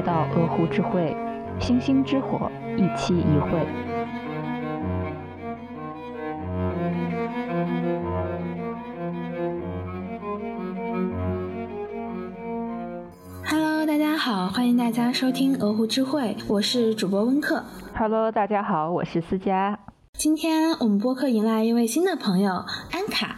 来到鹅湖之会，星星之火，一期一会。Hello，大家好，欢迎大家收听鹅湖之会，我是主播温克。Hello，大家好，我是思佳。今天我们播客迎来一位新的朋友安卡。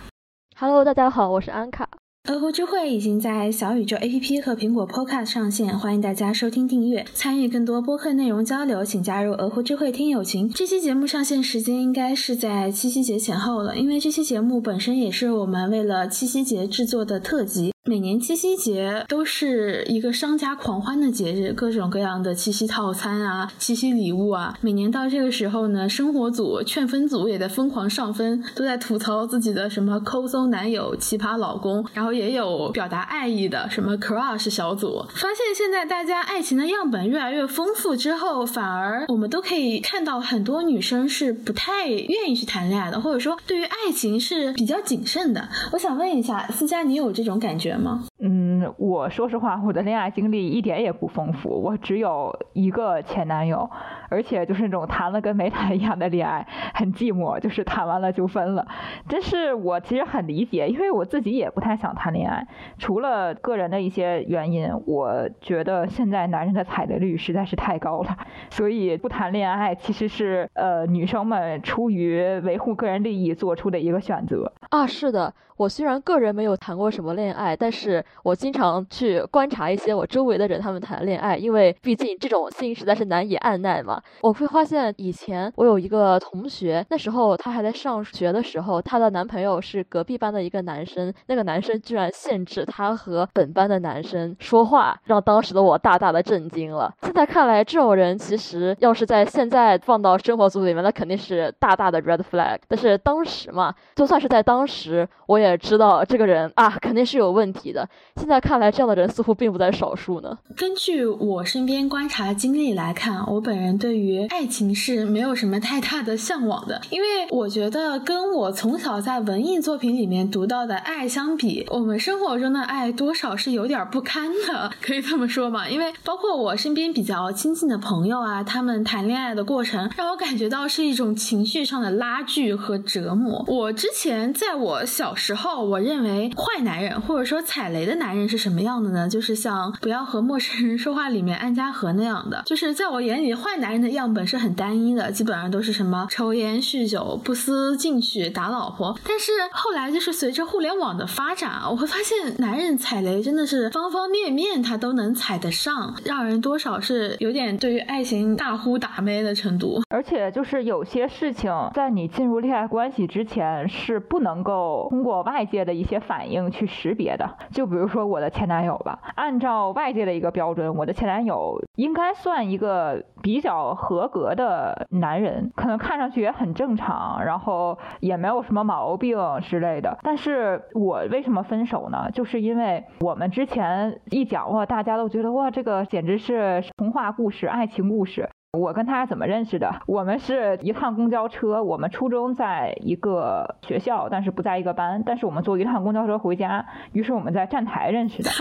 Hello，大家好，我是安卡。鹅湖之会已经在小宇宙 APP 和苹果 Podcast 上线，欢迎大家收听订阅。参与更多播客内容交流，请加入鹅湖智慧听友群。这期节目上线时间应该是在七夕节前后了，因为这期节目本身也是我们为了七夕节制作的特辑。每年七夕节都是一个商家狂欢的节日，各种各样的七夕套餐啊、七夕礼物啊。每年到这个时候呢，生活组、劝分组也在疯狂上分，都在吐槽自己的什么抠搜男友、奇葩老公，然后也有表达爱意的什么 crush 小组。发现现在大家爱情的样本越来越丰富之后，反而我们都可以看到很多女生是不太愿意去谈恋爱的，或者说对于爱情是比较谨慎的。我想问一下思佳，你有这种感觉？吗？嗯，我说实话，我的恋爱经历一点也不丰富，我只有一个前男友。而且就是那种谈了跟没谈一样的恋爱，很寂寞，就是谈完了就分了。但是我其实很理解，因为我自己也不太想谈恋爱。除了个人的一些原因，我觉得现在男人的踩的率实在是太高了，所以不谈恋爱其实是呃女生们出于维护个人利益做出的一个选择啊。是的，我虽然个人没有谈过什么恋爱，但是我经常去观察一些我周围的人他们谈恋爱，因为毕竟这种心实在是难以按耐嘛。我会发现，以前我有一个同学，那时候她还在上学的时候，她的男朋友是隔壁班的一个男生，那个男生居然限制她和本班的男生说话，让当时的我大大的震惊了。现在看来，这种人其实要是在现在放到生活组里面，那肯定是大大的 red flag。但是当时嘛，就算是在当时，我也知道这个人啊肯定是有问题的。现在看来，这样的人似乎并不在少数呢。根据我身边观察经历来看，我本人对。对于爱情是没有什么太大的向往的，因为我觉得跟我从小在文艺作品里面读到的爱相比，我们生活中的爱多少是有点不堪的，可以这么说吧。因为包括我身边比较亲近的朋友啊，他们谈恋爱的过程让我感觉到是一种情绪上的拉锯和折磨。我之前在我小时候，我认为坏男人或者说踩雷的男人是什么样的呢？就是像不要和陌生人说话里面安家和那样的，就是在我眼里坏男人。的样本是很单一的，基本上都是什么抽烟、酗酒、不思进取、打老婆。但是后来就是随着互联网的发展，我会发现男人踩雷真的是方方面面他都能踩得上，让人多少是有点对于爱情大呼打咩的程度。而且就是有些事情在你进入恋爱关系之前是不能够通过外界的一些反应去识别的。就比如说我的前男友吧，按照外界的一个标准，我的前男友应该算一个比较。合格的男人可能看上去也很正常，然后也没有什么毛病之类的。但是我为什么分手呢？就是因为我们之前一讲哇，大家都觉得哇，这个简直是童话故事、爱情故事。我跟他怎么认识的？我们是一趟公交车，我们初中在一个学校，但是不在一个班。但是我们坐一趟公交车回家，于是我们在站台认识的。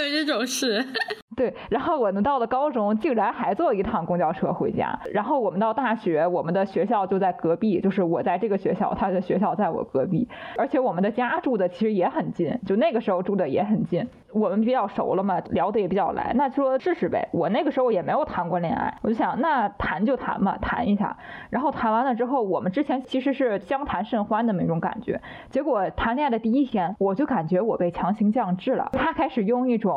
还有这种事？对。然后我们到了高中，竟然还坐一趟公交车回家。然后我们到大学，我们的学校就在隔壁，就是我在这个学校，他的学校在我隔壁，而且我们的家住的其实也很近，就那个时候住的也很近。我们比较熟了嘛，聊得也比较来，那说试试呗。我那个时候也没有谈过恋爱，我就想那谈就谈嘛，谈一下。然后谈完了之后，我们之前其实是相谈甚欢的那种感觉。结果谈恋爱的第一天，我就感觉我被强行降智了。他开始用一种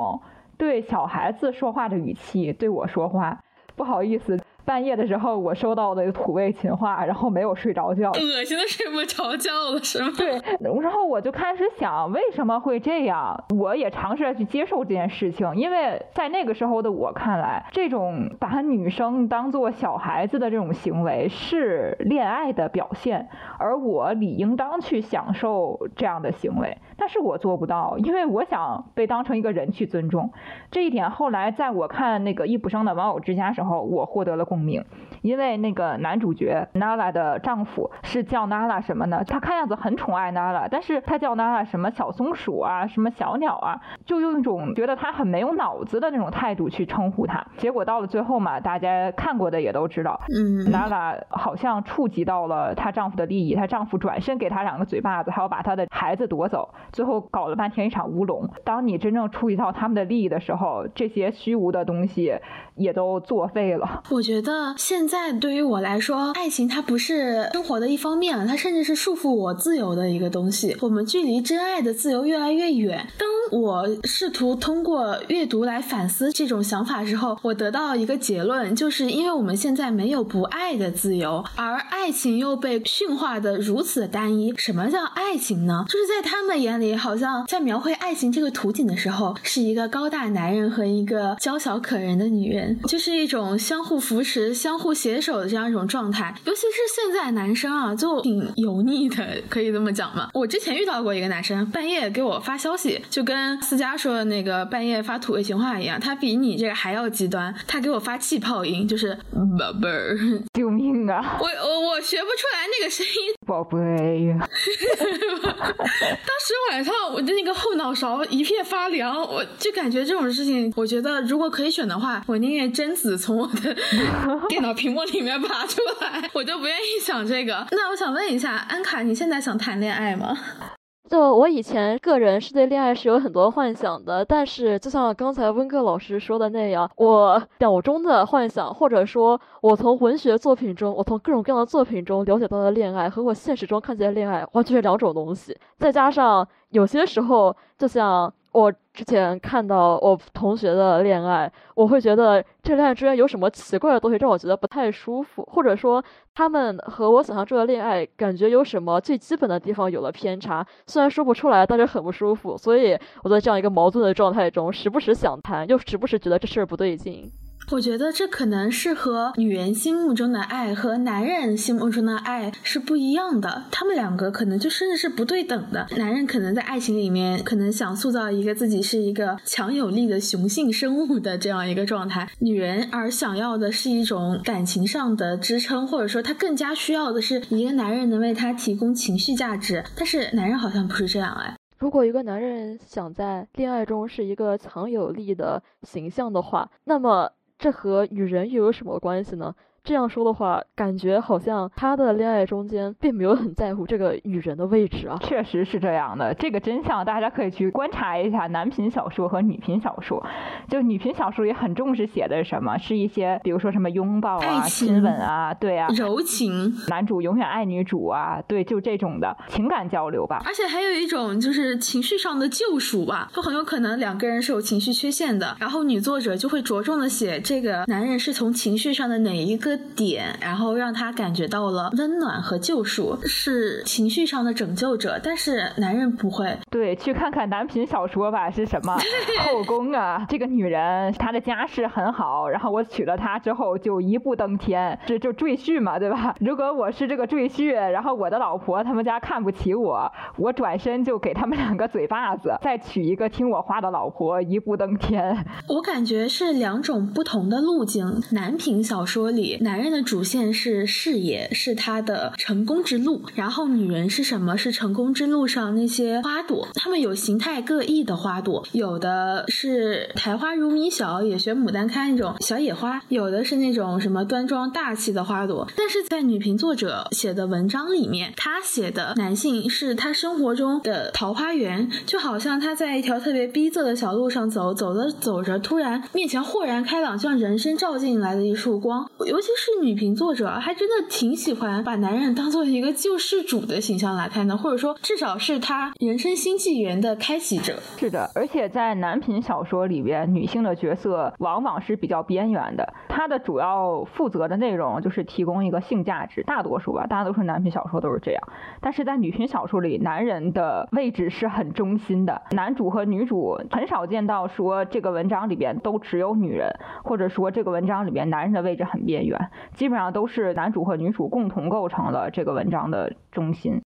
对小孩子说话的语气对我说话，不好意思。半夜的时候，我收到的土味情话，然后没有睡着觉，恶心的睡不着觉了，是吗？对，然后我就开始想，为什么会这样？我也尝试着去接受这件事情，因为在那个时候的我看来，这种把女生当做小孩子的这种行为是恋爱的表现，而我理应当去享受这样的行为，但是我做不到，因为我想被当成一个人去尊重。这一点后来在我看那个易卜生的《玩偶之家》时候，我获得了。共鸣。因为那个男主角 Nala 的丈夫是叫 Nala 什么呢？他看样子很宠爱 Nala，但是他叫 Nala 什么小松鼠啊，什么小鸟啊，就用一种觉得他很没有脑子的那种态度去称呼他。结果到了最后嘛，大家看过的也都知道，嗯，Nala 好像触及到了她丈夫的利益，她丈夫转身给她两个嘴巴子，还要把她的孩子夺走，最后搞了半天一场乌龙。当你真正触及到他们的利益的时候，这些虚无的东西也都作废了。我觉得现在。对于我来说，爱情它不是生活的一方面了，它甚至是束缚我自由的一个东西。我们距离真爱的自由越来越远。当我试图通过阅读来反思这种想法之后，我得到一个结论，就是因为我们现在没有不爱的自由，而爱情又被驯化的如此单一。什么叫爱情呢？就是在他们眼里，好像在描绘爱情这个图景的时候，是一个高大男人和一个娇小可人的女人，就是一种相互扶持、相互。携手的这样一种状态，尤其是现在男生啊，就挺油腻的，可以这么讲吗？我之前遇到过一个男生，半夜给我发消息，就跟思佳说的那个半夜发土味情话一样，他比你这个还要极端，他给我发气泡音，就是宝贝儿，救命啊！我我我学不出来那个声音，宝贝。当时晚上我的那个后脑勺一片发凉，我就感觉这种事情，我觉得如果可以选的话，我宁愿贞子从我的 电脑屏。幕里面爬出来，我就不愿意想这个。那我想问一下，安卡，你现在想谈恋爱吗？就我以前个人是对恋爱是有很多幻想的，但是就像刚才温克老师说的那样，我脑中的幻想，或者说我从文学作品中，我从各种各样的作品中了解到的恋爱，和我现实中看见的恋爱完全是两种东西。再加上有些时候，就像。我之前看到我同学的恋爱，我会觉得这恋爱之间有什么奇怪的东西让我觉得不太舒服，或者说他们和我想象中的恋爱感觉有什么最基本的地方有了偏差，虽然说不出来，但是很不舒服，所以我在这样一个矛盾的状态中，时不时想谈，又时不时觉得这事儿不对劲。我觉得这可能是和女人心目中的爱和男人心目中的爱是不一样的，他们两个可能就甚至是不对等的。男人可能在爱情里面，可能想塑造一个自己是一个强有力的雄性生物的这样一个状态，女人而想要的是一种感情上的支撑，或者说她更加需要的是一个男人能为她提供情绪价值。但是男人好像不是这样哎。如果一个男人想在恋爱中是一个强有力的形象的话，那么。这和女人又有什么关系呢？这样说的话，感觉好像他的恋爱中间并没有很在乎这个女人的位置啊。确实是这样的，这个真相大家可以去观察一下男频小说和女频小说。就女频小说也很重视写的是什么？是一些比如说什么拥抱啊、亲吻啊，对啊，柔情，男主永远爱女主啊，对，就这种的情感交流吧。而且还有一种就是情绪上的救赎吧，就很有可能两个人是有情绪缺陷的，然后女作者就会着重的写这个男人是从情绪上的哪一个。点，然后让他感觉到了温暖和救赎，是情绪上的拯救者。但是男人不会，对，去看看男频小说吧，是什么 后宫啊？这个女人她的家世很好，然后我娶了她之后就一步登天，这就赘婿嘛，对吧？如果我是这个赘婿，然后我的老婆他们家看不起我，我转身就给他们两个嘴巴子，再娶一个听我话的老婆，一步登天。我感觉是两种不同的路径。男频小说里。男人的主线是事业，是他的成功之路。然后女人是什么？是成功之路上那些花朵。他们有形态各异的花朵，有的是苔花如米小，也学牡丹开那种小野花；有的是那种什么端庄大气的花朵。但是在女频作者写的文章里面，他写的男性是他生活中的桃花源，就好像他在一条特别逼仄的小路上走，走着走着，突然面前豁然开朗，像人生照进来的一束光，尤其。是女频作者，还真的挺喜欢把男人当做一个救世主的形象来看的，或者说至少是他人生新纪元的开启者。是的，而且在男频小说里边，女性的角色往往是比较边缘的，她的主要负责的内容就是提供一个性价值，大多数吧，大多数男频小说都是这样。但是在女频小说里，男人的位置是很中心的，男主和女主很少见到说这个文章里边都只有女人，或者说这个文章里边男人的位置很边缘。基本上都是男主和女主共同构成了这个文章的中心。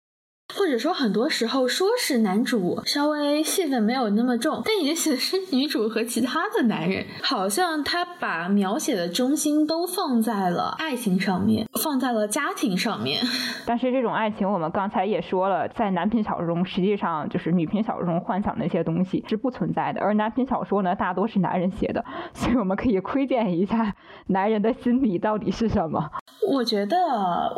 或或者说很多时候说是男主稍微戏份没有那么重，但也许是女主和其他的男人，好像他把描写的中心都放在了爱情上面，放在了家庭上面。但是这种爱情，我们刚才也说了，在男频小说中，实际上就是女频小说中幻想那些东西是不存在的，而男频小说呢，大多是男人写的，所以我们可以窥见一下男人的心理到底是什么。我觉得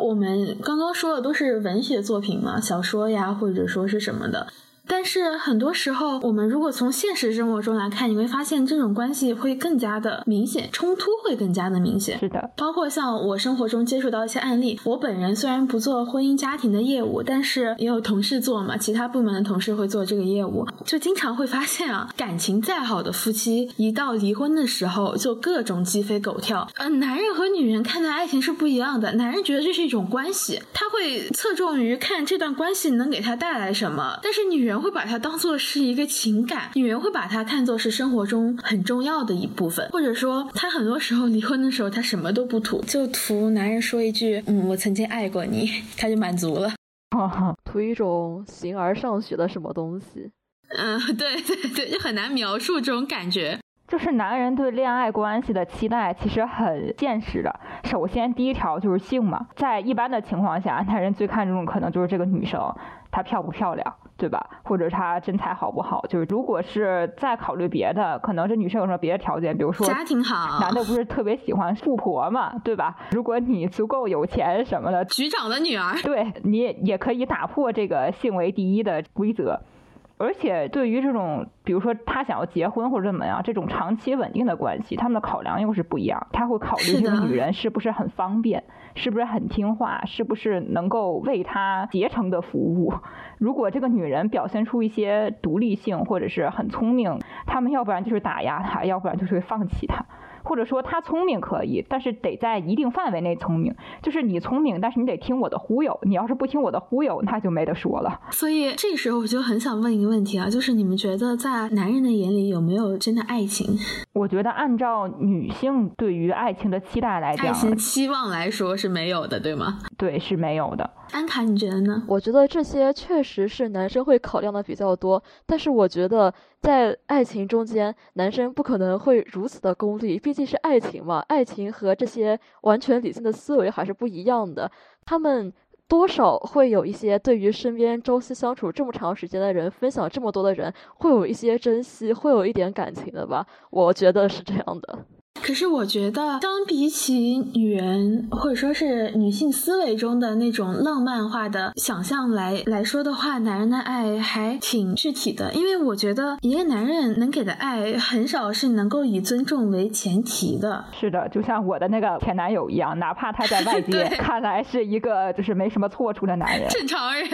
我们刚刚说的都是文学作品嘛，小说说呀，或者说是什么的。但是很多时候，我们如果从现实生活中来看，你会发现这种关系会更加的明显，冲突会更加的明显。是的，包括像我生活中接触到一些案例，我本人虽然不做婚姻家庭的业务，但是也有同事做嘛，其他部门的同事会做这个业务，就经常会发现啊，感情再好的夫妻，一到离婚的时候，就各种鸡飞狗跳。呃，男人和女人看待爱情是不一样的，男人觉得这是一种关系，他会侧重于看这段关系能给他带来什么，但是女人。会把它当做是一个情感，女人会把它看作是生活中很重要的一部分，或者说，她很多时候离婚的时候，她什么都不图，就图男人说一句“嗯，我曾经爱过你”，她就满足了，图一种形而上学的什么东西。嗯，对 对对，就很难描述这种感觉。就是男人对恋爱关系的期待其实很现实的。首先，第一条就是性嘛，在一般的情况下，男人最看重的可能就是这个女生她漂不漂亮。对吧？或者她身材好不好？就是如果是再考虑别的，可能这女生有什么别的条件，比如说家庭好，男的不是特别喜欢富婆嘛，对吧？如果你足够有钱什么的，局长的女儿，对你也可以打破这个性为第一的规则。而且对于这种，比如说他想要结婚或者怎么样，这种长期稳定的关系，他们的考量又是不一样。他会考虑这个女人是不是很方便，是不是很听话，是不是能够为他竭诚的服务。如果这个女人表现出一些独立性或者是很聪明，他们要不然就是打压她，要不然就是会放弃她。或者说他聪明可以，但是得在一定范围内聪明。就是你聪明，但是你得听我的忽悠。你要是不听我的忽悠，那就没得说了。所以这时候我就很想问一个问题啊，就是你们觉得在男人的眼里有没有真的爱情？我觉得按照女性对于爱情的期待来讲，爱情期望来说是没有的，对吗？对，是没有的。安卡，你觉得呢？我觉得这些确实是男生会考量的比较多，但是我觉得在爱情中间，男生不可能会如此的功利，毕竟是爱情嘛。爱情和这些完全理性的思维还是不一样的，他们多少会有一些对于身边朝夕相处这么长时间的人，分享这么多的人，会有一些珍惜，会有一点感情的吧？我觉得是这样的。可是我觉得，相比起女人或者说是女性思维中的那种浪漫化的想象来来说的话，男人的爱还挺具体的。因为我觉得，一个男人能给的爱很少是能够以尊重为前提的。是的，就像我的那个前男友一样，哪怕他在外界 看来是一个就是没什么错处的男人，正常人。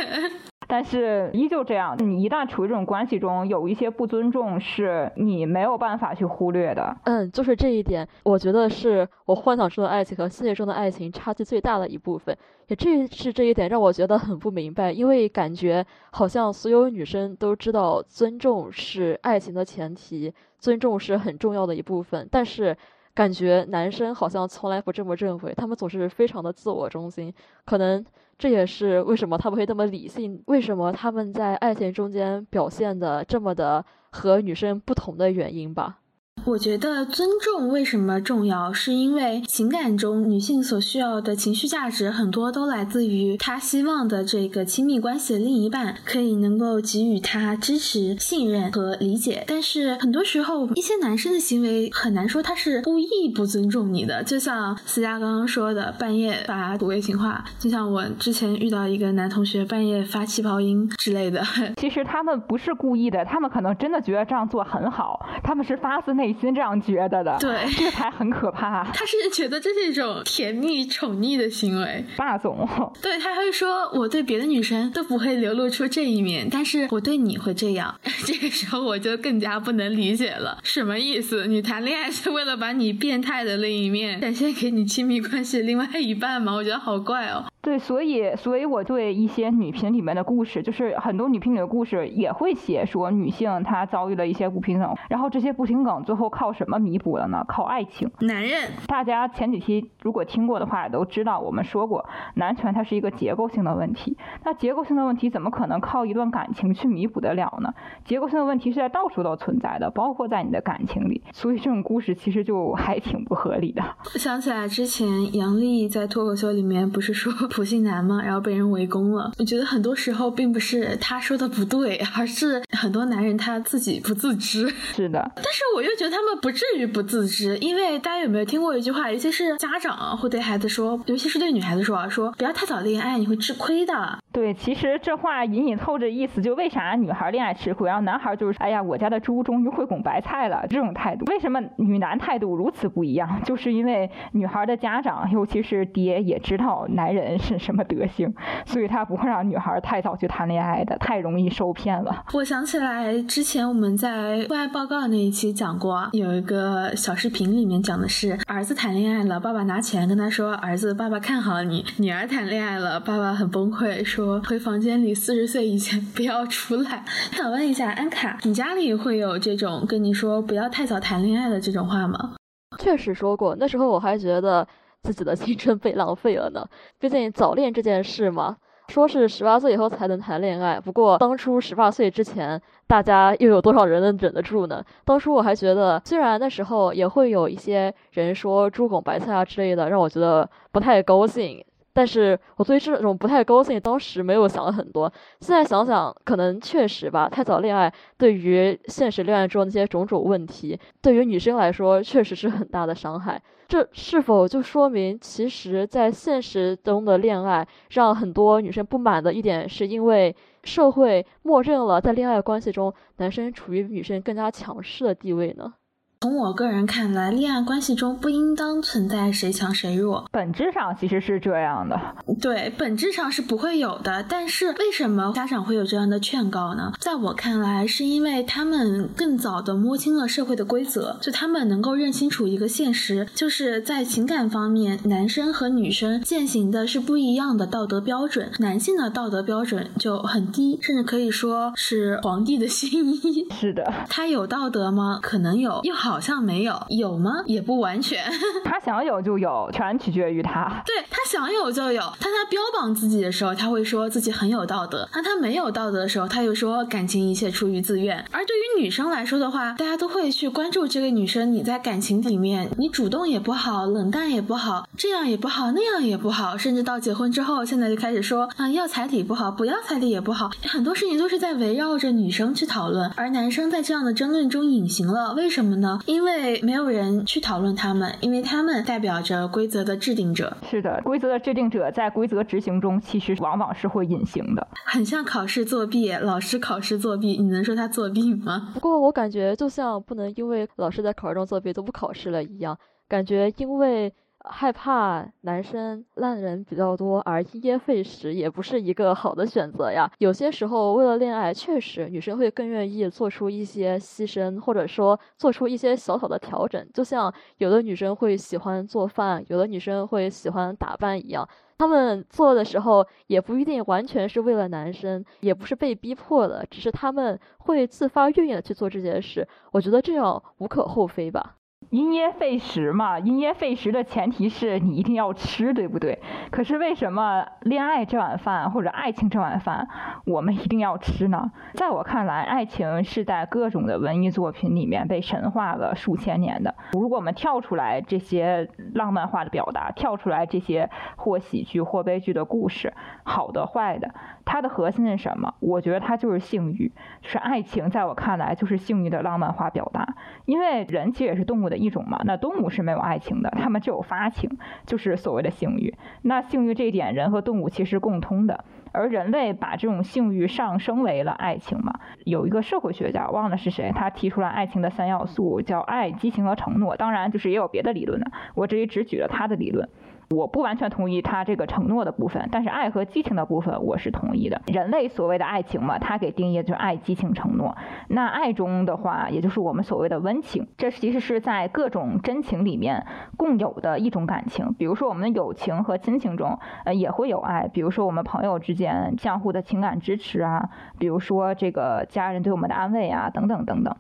但是依旧这样，你一旦处于这种关系中，有一些不尊重是你没有办法去忽略的。嗯，就是这一点，我觉得是我幻想中的爱情和现实中的爱情差距最大的一部分。也这是这一点让我觉得很不明白，因为感觉好像所有女生都知道尊重是爱情的前提，尊重是很重要的一部分，但是感觉男生好像从来不这么认为，他们总是非常的自我中心，可能。这也是为什么他们会那么理性，为什么他们在爱情中间表现的这么的和女生不同的原因吧。我觉得尊重为什么重要，是因为情感中女性所需要的情绪价值很多都来自于她希望的这个亲密关系的另一半可以能够给予她支持、信任和理解。但是很多时候，一些男生的行为很难说他是故意不尊重你的。就像思佳刚刚说的，半夜发土味情话，就像我之前遇到一个男同学半夜发气泡音之类的。其实他们不是故意的，他们可能真的觉得这样做很好，他们是发自内。心这样觉得的，对，这才很可怕。他是觉得这是一种甜蜜宠溺的行为，霸总。对他会说，我对别的女生都不会流露出这一面，但是我对你会这样。这个时候我就更加不能理解了，什么意思？你谈恋爱是为了把你变态的另一面展现给你亲密关系另外一半吗？我觉得好怪哦。对，所以所以我对一些女频里面的故事，就是很多女频里的故事也会写说女性她遭遇了一些不平等，然后这些不平等最后靠什么弥补了呢？靠爱情。男人，大家前几期如果听过的话，也都知道我们说过，男权它是一个结构性的问题。那结构性的问题怎么可能靠一段感情去弥补得了呢？结构性的问题是在到处都存在的，包括在你的感情里。所以这种故事其实就还挺不合理的。想起来之前杨笠在脱口秀里面不是说普信男吗？然后被人围攻了。我觉得很多时候并不是他说的不对，而是很多男人他自己不自知。是的，但是我又觉得他们不至于不自知，因为大家有没有听过一句话？尤其是家长会对孩子说，尤其是对女孩子说啊，说不要太早恋爱，你会吃亏的。对，其实这话隐隐透着意思，就为啥女孩恋爱吃亏，然后男孩就是哎呀，我家的猪终于会拱白菜了这种态度。为什么女男态度如此不一样？就是因为女孩的家长，尤其是爹，也知道男人是什么德行，所以他不会让女孩太早去谈恋爱的，太容易受骗了。我想起来之前我们在父爱报告那一期讲过，有一个小视频里面讲的是儿子谈恋爱了，爸爸拿钱跟他说，儿子，爸爸看好你；女儿谈恋爱了，爸爸很崩溃，说回房间里四十岁以前不要出来。想问一下安卡，你家里会有这种跟你说不要太早谈恋爱的这种话吗？确实说过，那时候我还觉得自己的青春被浪费了呢。毕竟早恋这件事嘛，说是十八岁以后才能谈恋爱。不过当初十八岁之前，大家又有多少人能忍得住呢？当初我还觉得，虽然那时候也会有一些人说猪拱白菜啊之类的，让我觉得不太高兴。但是我对这种不太高兴，当时没有想很多。现在想想，可能确实吧，太早恋爱对于现实恋爱中那些种种问题，对于女生来说确实是很大的伤害。这是否就说明，其实，在现实中的恋爱让很多女生不满的一点，是因为社会默认了在恋爱关系中，男生处于女生更加强势的地位呢？从我个人看来，恋爱关系中不应当存在谁强谁弱，本质上其实是这样的。对，本质上是不会有的。但是为什么家长会有这样的劝告呢？在我看来，是因为他们更早的摸清了社会的规则，就他们能够认清楚一个现实，就是在情感方面，男生和女生践行的是不一样的道德标准。男性的道德标准就很低，甚至可以说是皇帝的新衣。是的，他有道德吗？可能有，又好像没有。有吗？也不完全。他想有就有，全取决于他。对他想有就有。当他标榜自己的时候，他会说自己很有道德；当他没有道德的时候，他又说感情一切出于自愿。而对于女生来说的话，大家都会去关注这个女生，你在感情里面，你主动也不好，冷淡也不好，这样也不好，那样也不好，甚至到结婚之后，现在就开始说啊，要彩礼不好，不要彩礼也不好，很多事情都是在围绕着女生去讨论，而男生在这样的争论中隐形了。为什么呢？因为没有人去讨论他们，因为他们代表着规则的制定者。是的，规则的制定者在规则执行中，其实往往是会隐形的。很像考试作弊，老师考试作弊，你能说他作弊吗？不过我感觉就像不能因为老师在考试中作弊都不考试了一样，感觉因为害怕男生烂人比较多而因噎废食，也不是一个好的选择呀。有些时候为了恋爱，确实女生会更愿意做出一些牺牲，或者说做出一些小小的调整。就像有的女生会喜欢做饭，有的女生会喜欢打扮一样。他们做的时候也不一定完全是为了男生，也不是被逼迫的，只是他们会自发愿意的去做这件事。我觉得这样无可厚非吧。因噎废食嘛，因噎废食的前提是你一定要吃，对不对？可是为什么恋爱这碗饭或者爱情这碗饭我们一定要吃呢？在我看来，爱情是在各种的文艺作品里面被神化了数千年的。如果我们跳出来这些浪漫化的表达，跳出来这些或喜剧或悲剧的故事，好的坏的，它的核心是什么？我觉得它就是性欲，是爱情。在我看来，就是性欲的浪漫化表达。因为人其实也是动物的一种嘛，那动物是没有爱情的，它们只有发情，就是所谓的性欲。那性欲这一点，人和动物其实共通的，而人类把这种性欲上升为了爱情嘛。有一个社会学家忘了是谁，他提出来爱情的三要素，叫爱、激情和承诺。当然，就是也有别的理论的，我这里只举了他的理论。我不完全同意他这个承诺的部分，但是爱和激情的部分我是同意的。人类所谓的爱情嘛，他给定义就是爱、激情、承诺。那爱中的话，也就是我们所谓的温情，这其实是在各种真情里面共有的一种感情。比如说我们的友情和亲情中，呃，也会有爱。比如说我们朋友之间相互的情感支持啊，比如说这个家人对我们的安慰啊，等等等等。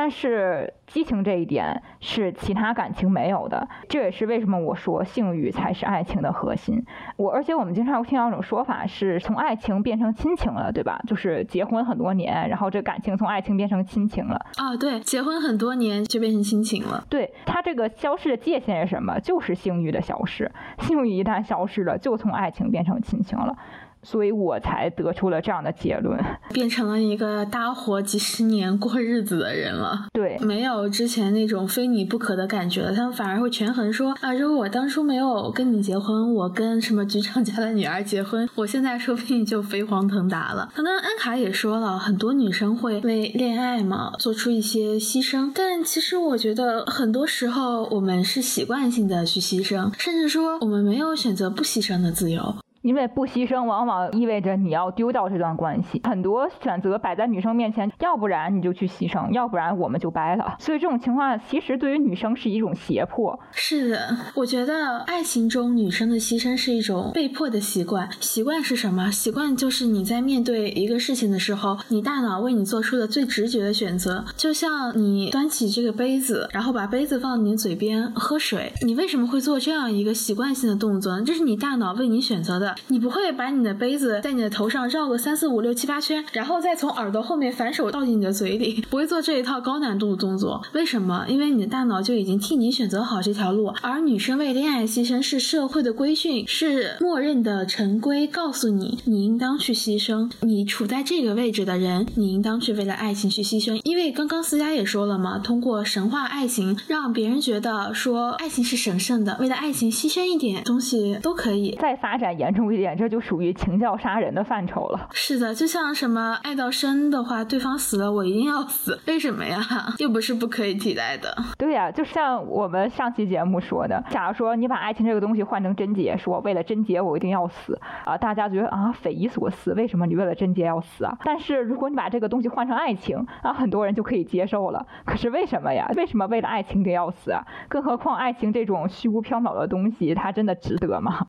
但是激情这一点是其他感情没有的，这也是为什么我说性欲才是爱情的核心。我而且我们经常会听到一种说法，是从爱情变成亲情了，对吧？就是结婚很多年，然后这感情从爱情变成亲情了。啊，对，结婚很多年就变成亲情了。对，它这个消失的界限是什么？就是性欲的消失。性欲一旦消失了，就从爱情变成亲情了。所以我才得出了这样的结论，变成了一个搭伙几十年过日子的人了。对，没有之前那种非你不可的感觉了。他们反而会权衡说啊，如果我当初没有跟你结婚，我跟什么局长家的女儿结婚，我现在说不定就飞黄腾达了。刚刚安卡也说了很多女生会为恋爱嘛做出一些牺牲，但其实我觉得很多时候我们是习惯性的去牺牲，甚至说我们没有选择不牺牲的自由。因为不牺牲，往往意味着你要丢掉这段关系。很多选择摆在女生面前，要不然你就去牺牲，要不然我们就掰了。所以这种情况其实对于女生是一种胁迫。是的，我觉得爱情中女生的牺牲是一种被迫的习惯。习惯是什么？习惯就是你在面对一个事情的时候，你大脑为你做出的最直觉的选择。就像你端起这个杯子，然后把杯子放你嘴边喝水，你为什么会做这样一个习惯性的动作呢？这是你大脑为你选择的。你不会把你的杯子在你的头上绕个三四五六七八圈，然后再从耳朵后面反手倒进你的嘴里，不会做这一套高难度的动作。为什么？因为你的大脑就已经替你选择好这条路。而女生为恋爱牺牲是社会的规训，是默认的陈规，告诉你你应当去牺牲。你处在这个位置的人，你应当去为了爱情去牺牲。因为刚刚思佳也说了嘛，通过神话爱情，让别人觉得说爱情是神圣的，为了爱情牺牲一点东西都可以。再发展严重。一点，这就属于情教杀人的范畴了。是的，就像什么爱到深的话，对方死了我一定要死，为什么呀？又不是不可以替代的。对呀，就像我们上期节目说的，假如说你把爱情这个东西换成贞洁，说为了贞洁我一定要死啊，大家觉得啊匪夷所思，为什么你为了贞洁要死啊？但是如果你把这个东西换成爱情啊，很多人就可以接受了。可是为什么呀？为什么为了爱情得要死啊？更何况爱情这种虚无缥缈的东西，它真的值得吗？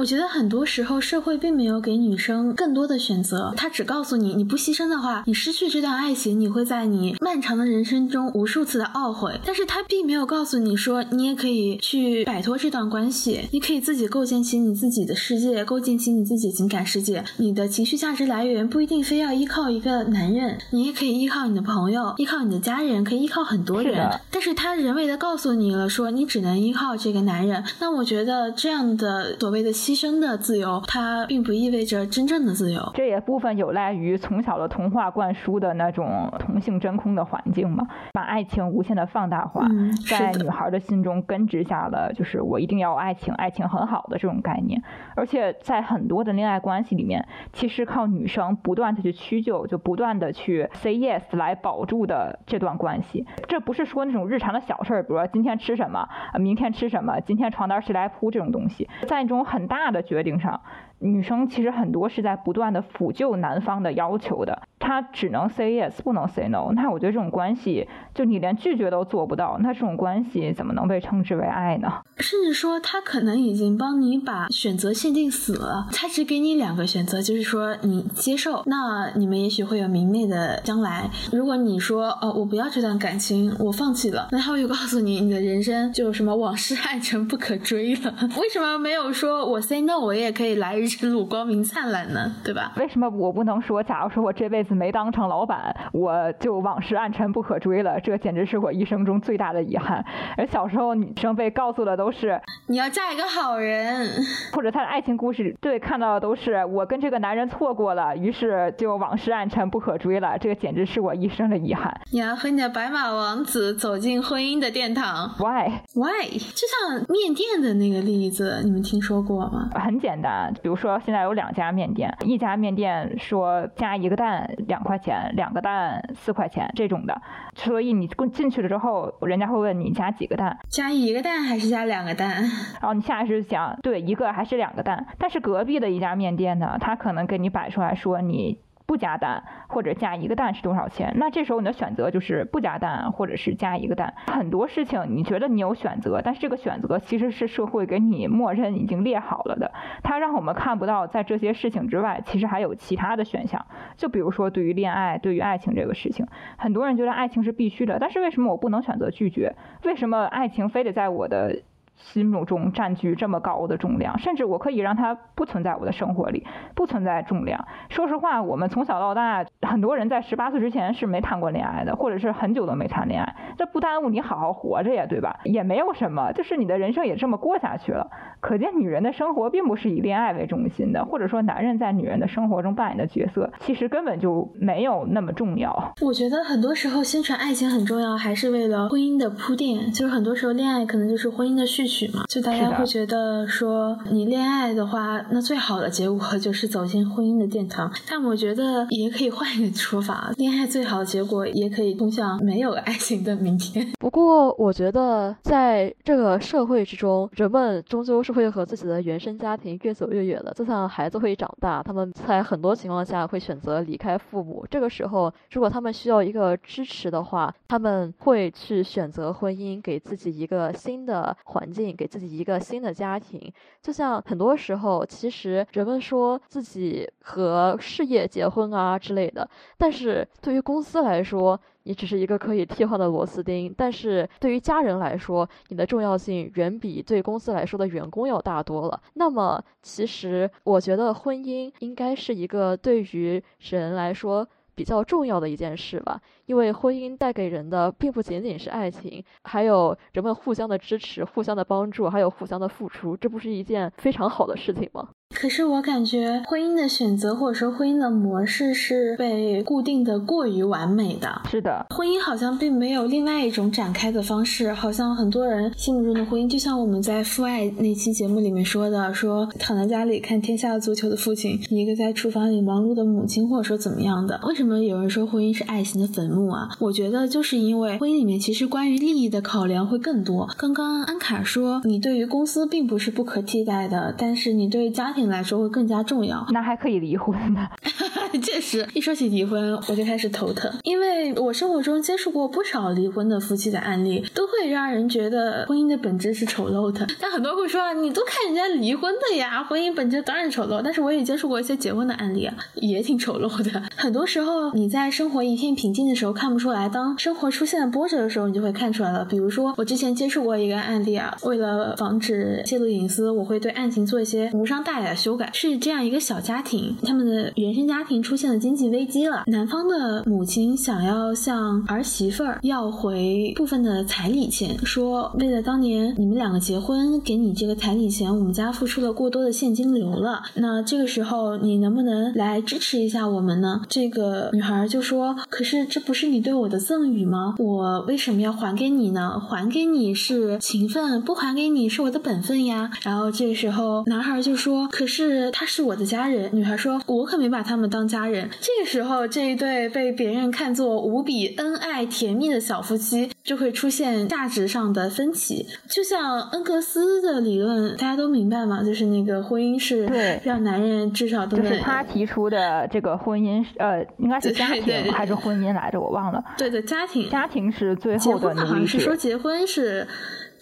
我觉得很多时候社会并没有给女生更多的选择，他只告诉你，你不牺牲的话，你失去这段爱情，你会在你漫长的人生中无数次的懊悔。但是他并没有告诉你说，你也可以去摆脱这段关系，你可以自己构建起你自己的世界，构建起你自己的情感世界。你的情绪价值来源不一定非要依靠一个男人，你也可以依靠你的朋友，依靠你的家人，可以依靠很多人。但是他人为的告诉你了，说你只能依靠这个男人。那我觉得这样的所谓的。牺牲的自由，它并不意味着真正的自由。这也部分有赖于从小的童话灌输的那种同性真空的环境嘛，把爱情无限的放大化，在女孩的心中根植下了就是我一定要爱情，爱情很好的这种概念。而且在很多的恋爱关系里面，其实靠女生不断的去屈就，就不断的去 say yes 来保住的这段关系。这不是说那种日常的小事儿，比如说今天吃什么，明天吃什么，今天床单谁来铺这种东西，在一种很。大的决定上。女生其实很多是在不断的辅救男方的要求的，她只能 say yes，不能 say no。那我觉得这种关系，就你连拒绝都做不到，那这种关系怎么能被称之为爱呢？甚至说，他可能已经帮你把选择限定死了，他只给你两个选择，就是说你接受，那你们也许会有明媚的将来。如果你说哦，我不要这段感情，我放弃了，那他会告诉你，你的人生就什么往事 暗沉不可追了。为什么没有说我 say no，我也可以来日？之路光明灿烂呢，对吧？为什么我不能说，假如说我这辈子没当成老板，我就往事暗沉不可追了？这简直是我一生中最大的遗憾。而小时候女生被告诉的都是你要嫁一个好人，或者她的爱情故事对看到的都是我跟这个男人错过了，于是就往事暗沉不可追了。这个简直是我一生的遗憾。你要和你的白马王子走进婚姻的殿堂？Why？Why？就像面店的那个例子，你们听说过吗？很简单，比如说。说现在有两家面店，一家面店说加一个蛋两块钱，两个蛋四块钱这种的，所以你进去了之后，人家会问你加几个蛋，加一个蛋还是加两个蛋？然 后你下意识想，对，一个还是两个蛋？但是隔壁的一家面店呢，他可能给你摆出来说你。不加蛋或者加一个蛋是多少钱？那这时候你的选择就是不加蛋或者是加一个蛋。很多事情你觉得你有选择，但是这个选择其实是社会给你默认已经列好了的。它让我们看不到在这些事情之外，其实还有其他的选项。就比如说对于恋爱、对于爱情这个事情，很多人觉得爱情是必须的，但是为什么我不能选择拒绝？为什么爱情非得在我的？心目中占据这么高的重量，甚至我可以让它不存在我的生活里，不存在重量。说实话，我们从小到大，很多人在十八岁之前是没谈过恋爱的，或者是很久都没谈恋爱，这不耽误你好好活着呀，对吧？也没有什么，就是你的人生也这么过下去了。可见，女人的生活并不是以恋爱为中心的，或者说，男人在女人的生活中扮演的角色，其实根本就没有那么重要。我觉得很多时候宣传爱情很重要，还是为了婚姻的铺垫。就是很多时候，恋爱可能就是婚姻的序就大家会觉得说，你恋爱的话，那最好的结果 就是走进婚姻的殿堂。但我觉得也可以换一个说法，恋爱最好的结果也可以通向没有爱情的明天。不过，我觉得在这个社会之中，人们终究是。会和自己的原生家庭越走越远的，就像孩子会长大，他们在很多情况下会选择离开父母。这个时候，如果他们需要一个支持的话，他们会去选择婚姻，给自己一个新的环境，给自己一个新的家庭。就像很多时候，其实人们说自己和事业结婚啊之类的，但是对于公司来说，你只是一个可以替换的螺丝钉，但是对于家人来说，你的重要性远比对公司来说的员工要大多了。那么，其实我觉得婚姻应该是一个对于人来说比较重要的一件事吧，因为婚姻带给人的并不仅仅是爱情，还有人们互相的支持、互相的帮助，还有互相的付出，这不是一件非常好的事情吗？可是我感觉婚姻的选择或者说婚姻的模式是被固定的过于完美的。是的，婚姻好像并没有另外一种展开的方式。好像很多人心目中的婚姻，就像我们在父爱那期节目里面说的，说躺在家里看天下足球的父亲，一个在厨房里忙碌的母亲，或者说怎么样的。为什么有人说婚姻是爱情的坟墓啊？我觉得就是因为婚姻里面其实关于利益的考量会更多。刚刚安卡说，你对于公司并不是不可替代的，但是你对家庭。来说会更加重要，那还可以离婚呢。确实，一说起离婚，我就开始头疼，因为我生活中接触过不少离婚的夫妻的案例，都会让人觉得婚姻的本质是丑陋的。但很多会说，你都看人家离婚的呀，婚姻本质当然丑陋。但是我也接触过一些结婚的案例啊，也挺丑陋的。很多时候你在生活一片平静的时候看不出来，当生活出现了波折的时候，你就会看出来了。比如说，我之前接触过一个案例啊，为了防止泄露隐私，我会对案情做一些无伤大雅修改。是这样一个小家庭，他们的原生家庭。出现了经济危机了，男方的母亲想要向儿媳妇儿要回部分的彩礼钱，说为了当年你们两个结婚，给你这个彩礼钱，我们家付出了过多的现金流了。那这个时候你能不能来支持一下我们呢？这个女孩就说：“可是这不是你对我的赠与吗？我为什么要还给你呢？还给你是情分，不还给你是我的本分呀。”然后这个时候男孩就说：“是他是我的家人。”女孩说：“我可没把他们当。”家人，这个时候，这一对被别人看作无比恩爱甜蜜的小夫妻，就会出现价值上的分歧。就像恩格斯的理论，大家都明白吗？就是那个婚姻是让男人至少都是他提出的这个婚姻，呃，应该是家庭还是婚姻来着？我忘了。对对，家庭，家庭是最后的好像是说结婚是。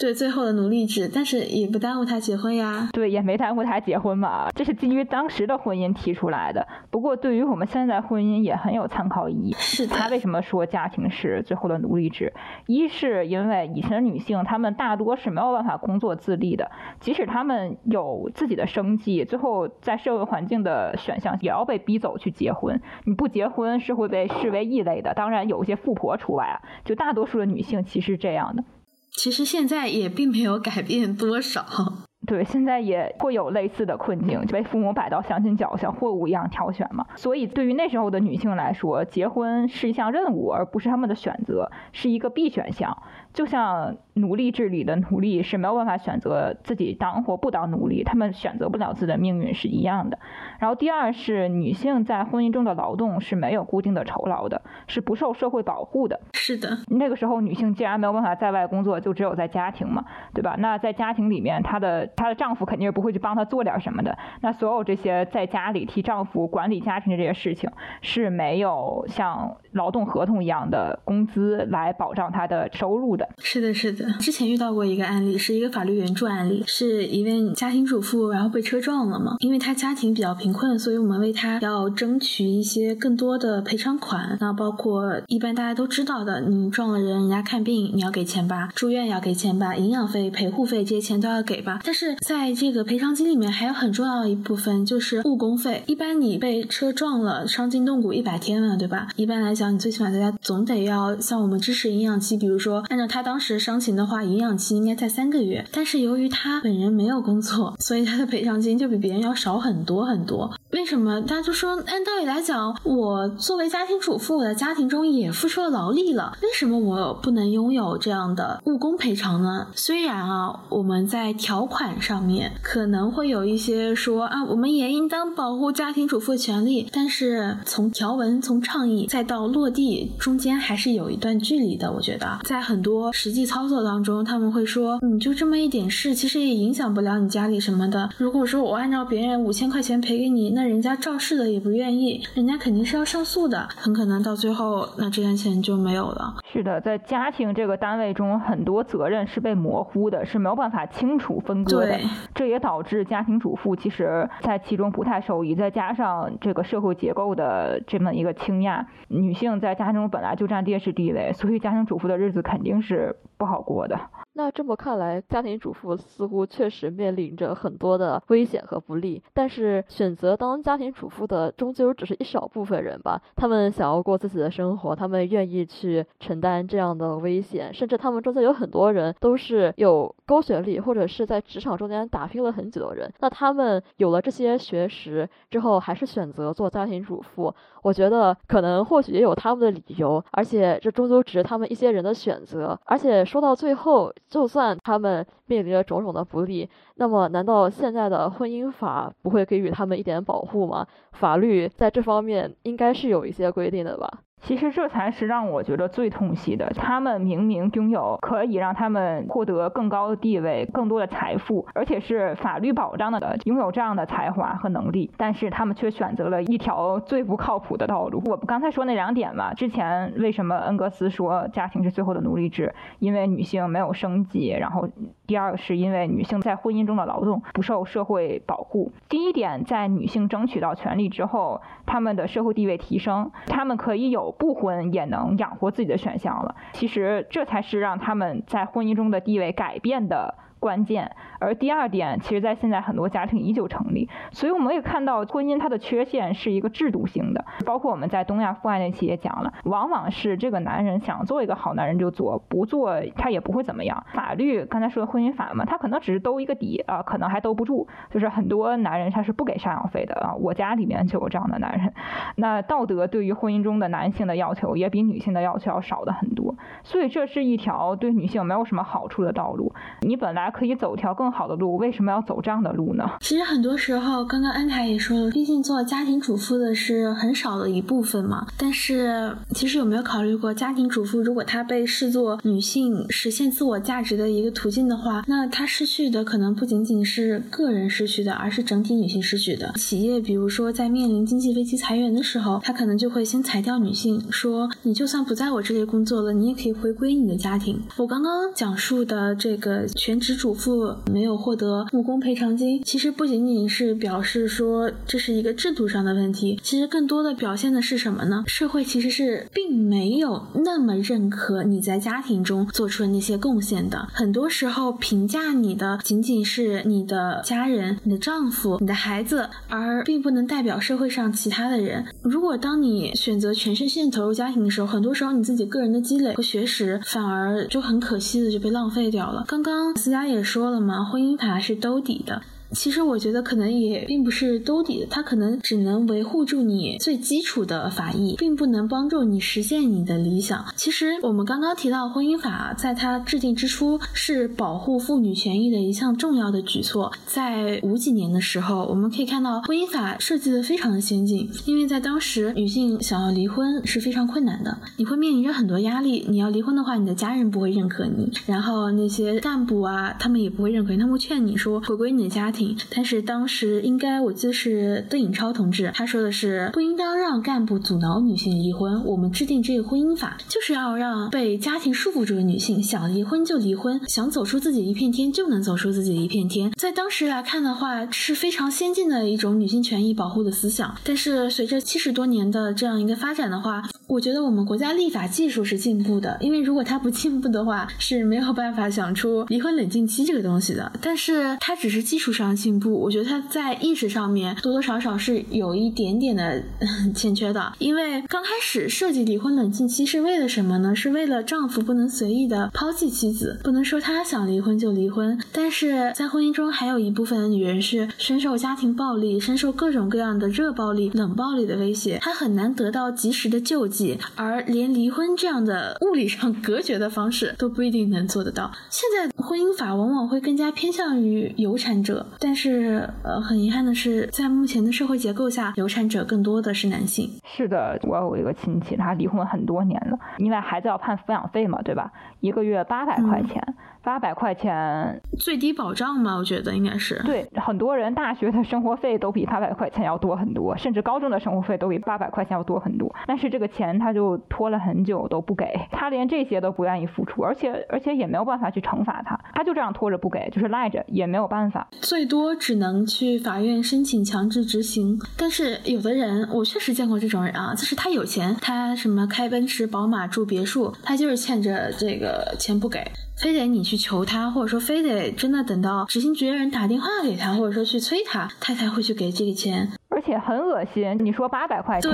对最后的奴隶制，但是也不耽误他结婚呀。对，也没耽误他结婚嘛。这是基于当时的婚姻提出来的。不过对于我们现在婚姻也很有参考意义。是他为什么说家庭是最后的奴隶制？一是因为以前的女性，她们大多是没有办法工作自立的，即使她们有自己的生计，最后在社会环境的选项也要被逼走去结婚。你不结婚是会被视为异类的。当然有一些富婆除外啊，就大多数的女性其实这样的。其实现在也并没有改变多少。对，现在也会有类似的困境，就被父母摆到相亲角，像货物一样挑选嘛。所以对于那时候的女性来说，结婚是一项任务，而不是他们的选择，是一个必选项。就像奴隶制里的奴隶是没有办法选择自己当或不当奴隶，他们选择不了自己的命运是一样的。然后第二是女性在婚姻中的劳动是没有固定的酬劳的，是不受社会保护的。是的，那个时候女性既然没有办法在外工作，就只有在家庭嘛，对吧？那在家庭里面，她的她的丈夫肯定是不会去帮她做点什么的。那所有这些在家里替丈夫管理家庭的这些事情是没有像劳动合同一样的工资来保障她的收入。是的，是的。之前遇到过一个案例，是一个法律援助案例，是一位家庭主妇，然后被车撞了嘛。因为她家庭比较贫困，所以我们为她要争取一些更多的赔偿款。那包括一般大家都知道的，你撞了人，人家看病你要给钱吧，住院要给钱吧，营养费、陪护费这些钱都要给吧。但是在这个赔偿金里面，还有很重要的一部分就是误工费。一般你被车撞了，伤筋动骨一百天了，对吧？一般来讲，你最起码大家总得要像我们支持营养期，比如说按照。他当时伤情的话，营养期应该在三个月，但是由于他本人没有工作，所以他的赔偿金就比别人要少很多很多。为什么？大家就说，按道理来讲，我作为家庭主妇，我在家庭中也付出了劳力了，为什么我不能拥有这样的误工赔偿呢？虽然啊，我们在条款上面可能会有一些说啊，我们也应当保护家庭主妇的权利，但是从条文、从倡议再到落地，中间还是有一段距离的。我觉得，在很多。实际操作当中，他们会说，你就这么一点事，其实也影响不了你家里什么的。如果说我按照别人五千块钱赔给你，那人家肇事的也不愿意，人家肯定是要上诉的，很可能到最后，那这点钱就没有了。是的，在家庭这个单位中，很多责任是被模糊的，是没有办法清楚分割的。这也导致家庭主妇其实在其中不太受益。再加上这个社会结构的这么一个倾轧，女性在家庭中本来就占劣势地位，所以家庭主妇的日子肯定是。是不好过的。那这么看来，家庭主妇似乎确实面临着很多的危险和不利。但是，选择当家庭主妇的终究只是一少部分人吧。他们想要过自己的生活，他们愿意去承担这样的危险，甚至他们中间有很多人都是有高学历或者是在职场中间打拼了很久的人。那他们有了这些学识之后，还是选择做家庭主妇。我觉得可能或许也有他们的理由，而且这终究只是他们一些人的选择。而且说到最后，就算他们面临着种种的不利，那么难道现在的婚姻法不会给予他们一点保护吗？法律在这方面应该是有一些规定的吧？其实这才是让我觉得最痛惜的。他们明明拥有可以让他们获得更高的地位、更多的财富，而且是法律保障的，拥有这样的才华和能力，但是他们却选择了一条最不靠谱的道路。我刚才说那两点嘛，之前为什么恩格斯说家庭是最后的奴隶制？因为女性没有生计，然后第二个是因为女性在婚姻中的劳动不受社会保护。第一点，在女性争取到权利之后，她们的社会地位提升，她们可以有。不婚也能养活自己的选项了，其实这才是让她们在婚姻中的地位改变的。关键，而第二点，其实，在现在很多家庭依旧成立，所以我们也看到婚姻它的缺陷是一个制度性的，包括我们在东亚父爱那期也讲了，往往是这个男人想做一个好男人就做，不做他也不会怎么样。法律刚才说的婚姻法嘛，他可能只是兜一个底啊，可能还兜不住，就是很多男人他是不给赡养费的啊，我家里面就有这样的男人。那道德对于婚姻中的男性的要求也比女性的要求要少的很多，所以这是一条对女性没有什么好处的道路。你本来。可以走条更好的路，为什么要走这样的路呢？其实很多时候，刚刚安凯也说了，毕竟做家庭主妇的是很少的一部分嘛。但是，其实有没有考虑过，家庭主妇如果她被视作女性实现自我价值的一个途径的话，那她失去的可能不仅仅是个人失去的，而是整体女性失去的。企业比如说在面临经济危机裁员的时候，他可能就会先裁掉女性，说你就算不在我这里工作了，你也可以回归你的家庭。我刚刚讲述的这个全职。主妇没有获得误工赔偿金，其实不仅仅是表示说这是一个制度上的问题，其实更多的表现的是什么呢？社会其实是并没有那么认可你在家庭中做出的那些贡献的。很多时候评价你的仅仅是你的家人、你的丈夫、你的孩子，而并不能代表社会上其他的人。如果当你选择全身心投入家庭的时候，很多时候你自己个人的积累和学识反而就很可惜的就被浪费掉了。刚刚思佳。也说了嘛，婚姻法是兜底的。其实我觉得可能也并不是兜底的，它可能只能维护住你最基础的法益，并不能帮助你实现你的理想。其实我们刚刚提到婚姻法，在它制定之初是保护妇女权益的一项重要的举措。在五几年的时候，我们可以看到婚姻法设计的非常的先进，因为在当时女性想要离婚是非常困难的，你会面临着很多压力。你要离婚的话，你的家人不会认可你，然后那些干部啊，他们也不会认可，他们会劝你说回归你的家庭。但是当时应该我记得是邓颖超同志，他说的是不应当让干部阻挠女性离婚。我们制定这个婚姻法，就是要让被家庭束缚住的女性想离婚就离婚，想走出自己一片天就能走出自己一片天。在当时来看的话，是非常先进的一种女性权益保护的思想。但是随着七十多年的这样一个发展的话，我觉得我们国家立法技术是进步的，因为如果它不进步的话，是没有办法想出离婚冷静期这个东西的。但是它只是技术上进步，我觉得它在意识上面多多少少是有一点点的 欠缺的。因为刚开始设计离婚冷静期是为了什么呢？是为了丈夫不能随意的抛弃妻子，不能说他想离婚就离婚。但是在婚姻中，还有一部分女人是深受家庭暴力、深受各种各样的热暴力、冷暴力的威胁，她很难得到及时的救济。而连离婚这样的物理上隔绝的方式都不一定能做得到。现在婚姻法往往会更加偏向于有产者，但是呃，很遗憾的是，在目前的社会结构下，流产者更多的是男性。是的，我有一个亲戚，他离婚很多年了，因为孩子要判抚养费嘛，对吧？一个月八百块钱。八百块钱最低保障嘛，我觉得应该是对很多人大学的生活费都比八百块钱要多很多，甚至高中的生活费都比八百块钱要多很多。但是这个钱他就拖了很久都不给，他连这些都不愿意付出，而且而且也没有办法去惩罚他，他就这样拖着不给，就是赖着也没有办法，最多只能去法院申请强制执行。但是有的人我确实见过这种人啊，就是他有钱，他什么开奔驰、宝马、住别墅，他就是欠着这个钱不给。非得你去求他，或者说非得真的等到执行局的人打电话给他，或者说去催他，他才会去给这个钱。而且很恶心，你说八百块钱，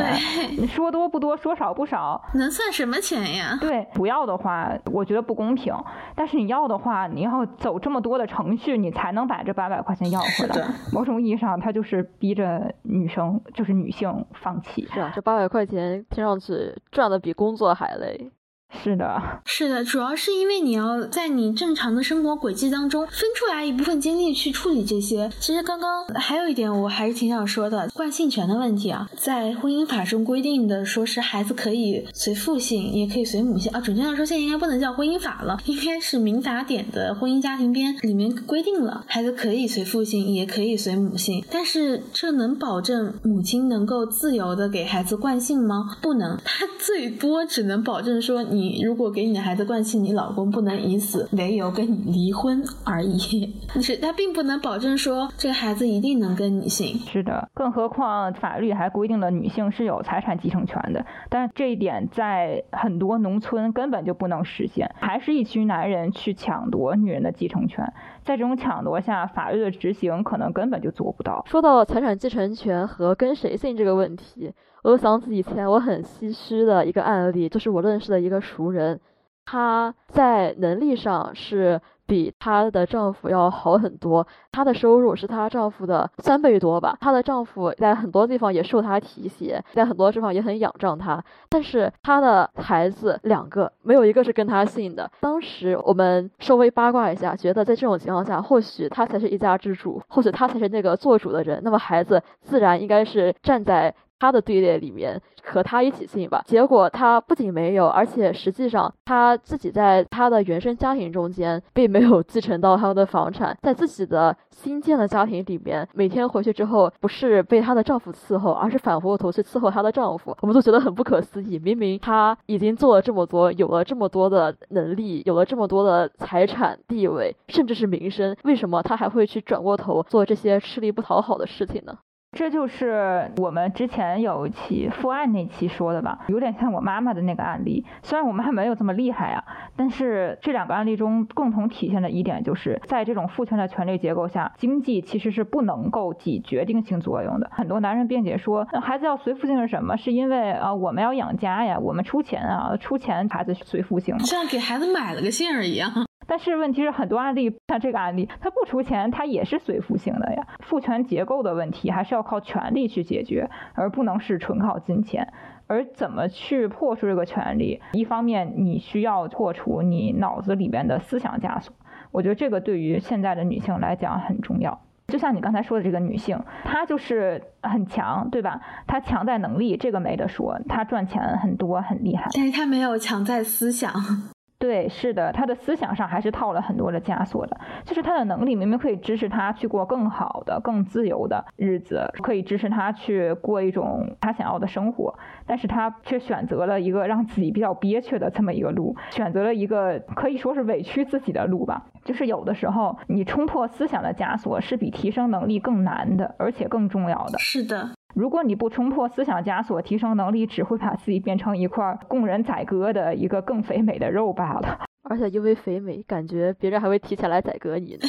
你说多不多，说少不少，能算什么钱呀？对，不要的话，我觉得不公平。但是你要的话，你要走这么多的程序，你才能把这八百块钱要回来。某种意义上，他就是逼着女生，就是女性放弃。是啊，这八百块钱听上去赚的比工作还累。是的，是的，主要是因为你要在你正常的生活轨迹当中分出来一部分精力去处理这些。其实刚刚还有一点，我还是挺想说的，惯性权的问题啊，在婚姻法中规定的说是孩子可以随父姓，也可以随母姓啊。准确来说，现在应该不能叫婚姻法了，应该是民法典的婚姻家庭编里面规定了，孩子可以随父姓，也可以随母姓。但是这能保证母亲能够自由的给孩子惯性吗？不能，他最多只能保证说你。你如果给你的孩子惯性，你老公不能以死为由跟你离婚而已。是他并不能保证说这个孩子一定能跟你姓。是的，更何况法律还规定了女性是有财产继承权的，但是这一点在很多农村根本就不能实现，还是一群男人去抢夺女人的继承权。在这种抢夺下，法律的执行可能根本就做不到。说到财产继承权和跟谁姓这个问题。我又想起以前我很唏嘘的一个案例，就是我认识的一个熟人，他在能力上是比她的丈夫要好很多，她的收入是她丈夫的三倍多吧。她的丈夫在很多地方也受她提携，在很多地方也很仰仗她，但是她的孩子两个没有一个是跟她姓的。当时我们稍微八卦一下，觉得在这种情况下，或许她才是一家之主，或许她才是那个做主的人，那么孩子自然应该是站在。他的队列里面和他一起姓吧，结果他不仅没有，而且实际上他自己在他的原生家庭中间并没有继承到他的房产，在自己的新建的家庭里面，每天回去之后不是被她的丈夫伺候，而是反过头去伺候她的丈夫，我们都觉得很不可思议。明明她已经做了这么多，有了这么多的能力，有了这么多的财产地位，甚至是名声，为什么她还会去转过头做这些吃力不讨好的事情呢？这就是我们之前有一期父爱那期说的吧，有点像我妈妈的那个案例。虽然我们还没有这么厉害啊，但是这两个案例中共同体现的一点就是，在这种父权的权力结构下，经济其实是不能够起决定性作用的。很多男人辩解说，孩子要随父姓是什么？是因为啊，我们要养家呀，我们出钱啊，出钱孩子随父姓，像给孩子买了个姓儿一样。但是问题是，很多案例像这个案例，他不出钱，他也是随附性的呀。父权结构的问题还是要靠权力去解决，而不能是纯靠金钱。而怎么去破除这个权利？一方面，你需要破除你脑子里边的思想枷锁。我觉得这个对于现在的女性来讲很重要。就像你刚才说的，这个女性，她就是很强，对吧？她强在能力，这个没得说。她赚钱很多，很厉害。但是她没有强在思想。对，是的，他的思想上还是套了很多的枷锁的。就是他的能力明明可以支持他去过更好的、更自由的日子，可以支持他去过一种他想要的生活，但是他却选择了一个让自己比较憋屈的这么一个路，选择了一个可以说是委屈自己的路吧。就是有的时候，你冲破思想的枷锁是比提升能力更难的，而且更重要的。是的。如果你不冲破思想枷锁，提升能力只会把自己变成一块供人宰割的一个更肥美的肉罢了。而且因为肥美，感觉别人还会提前来宰割你呢。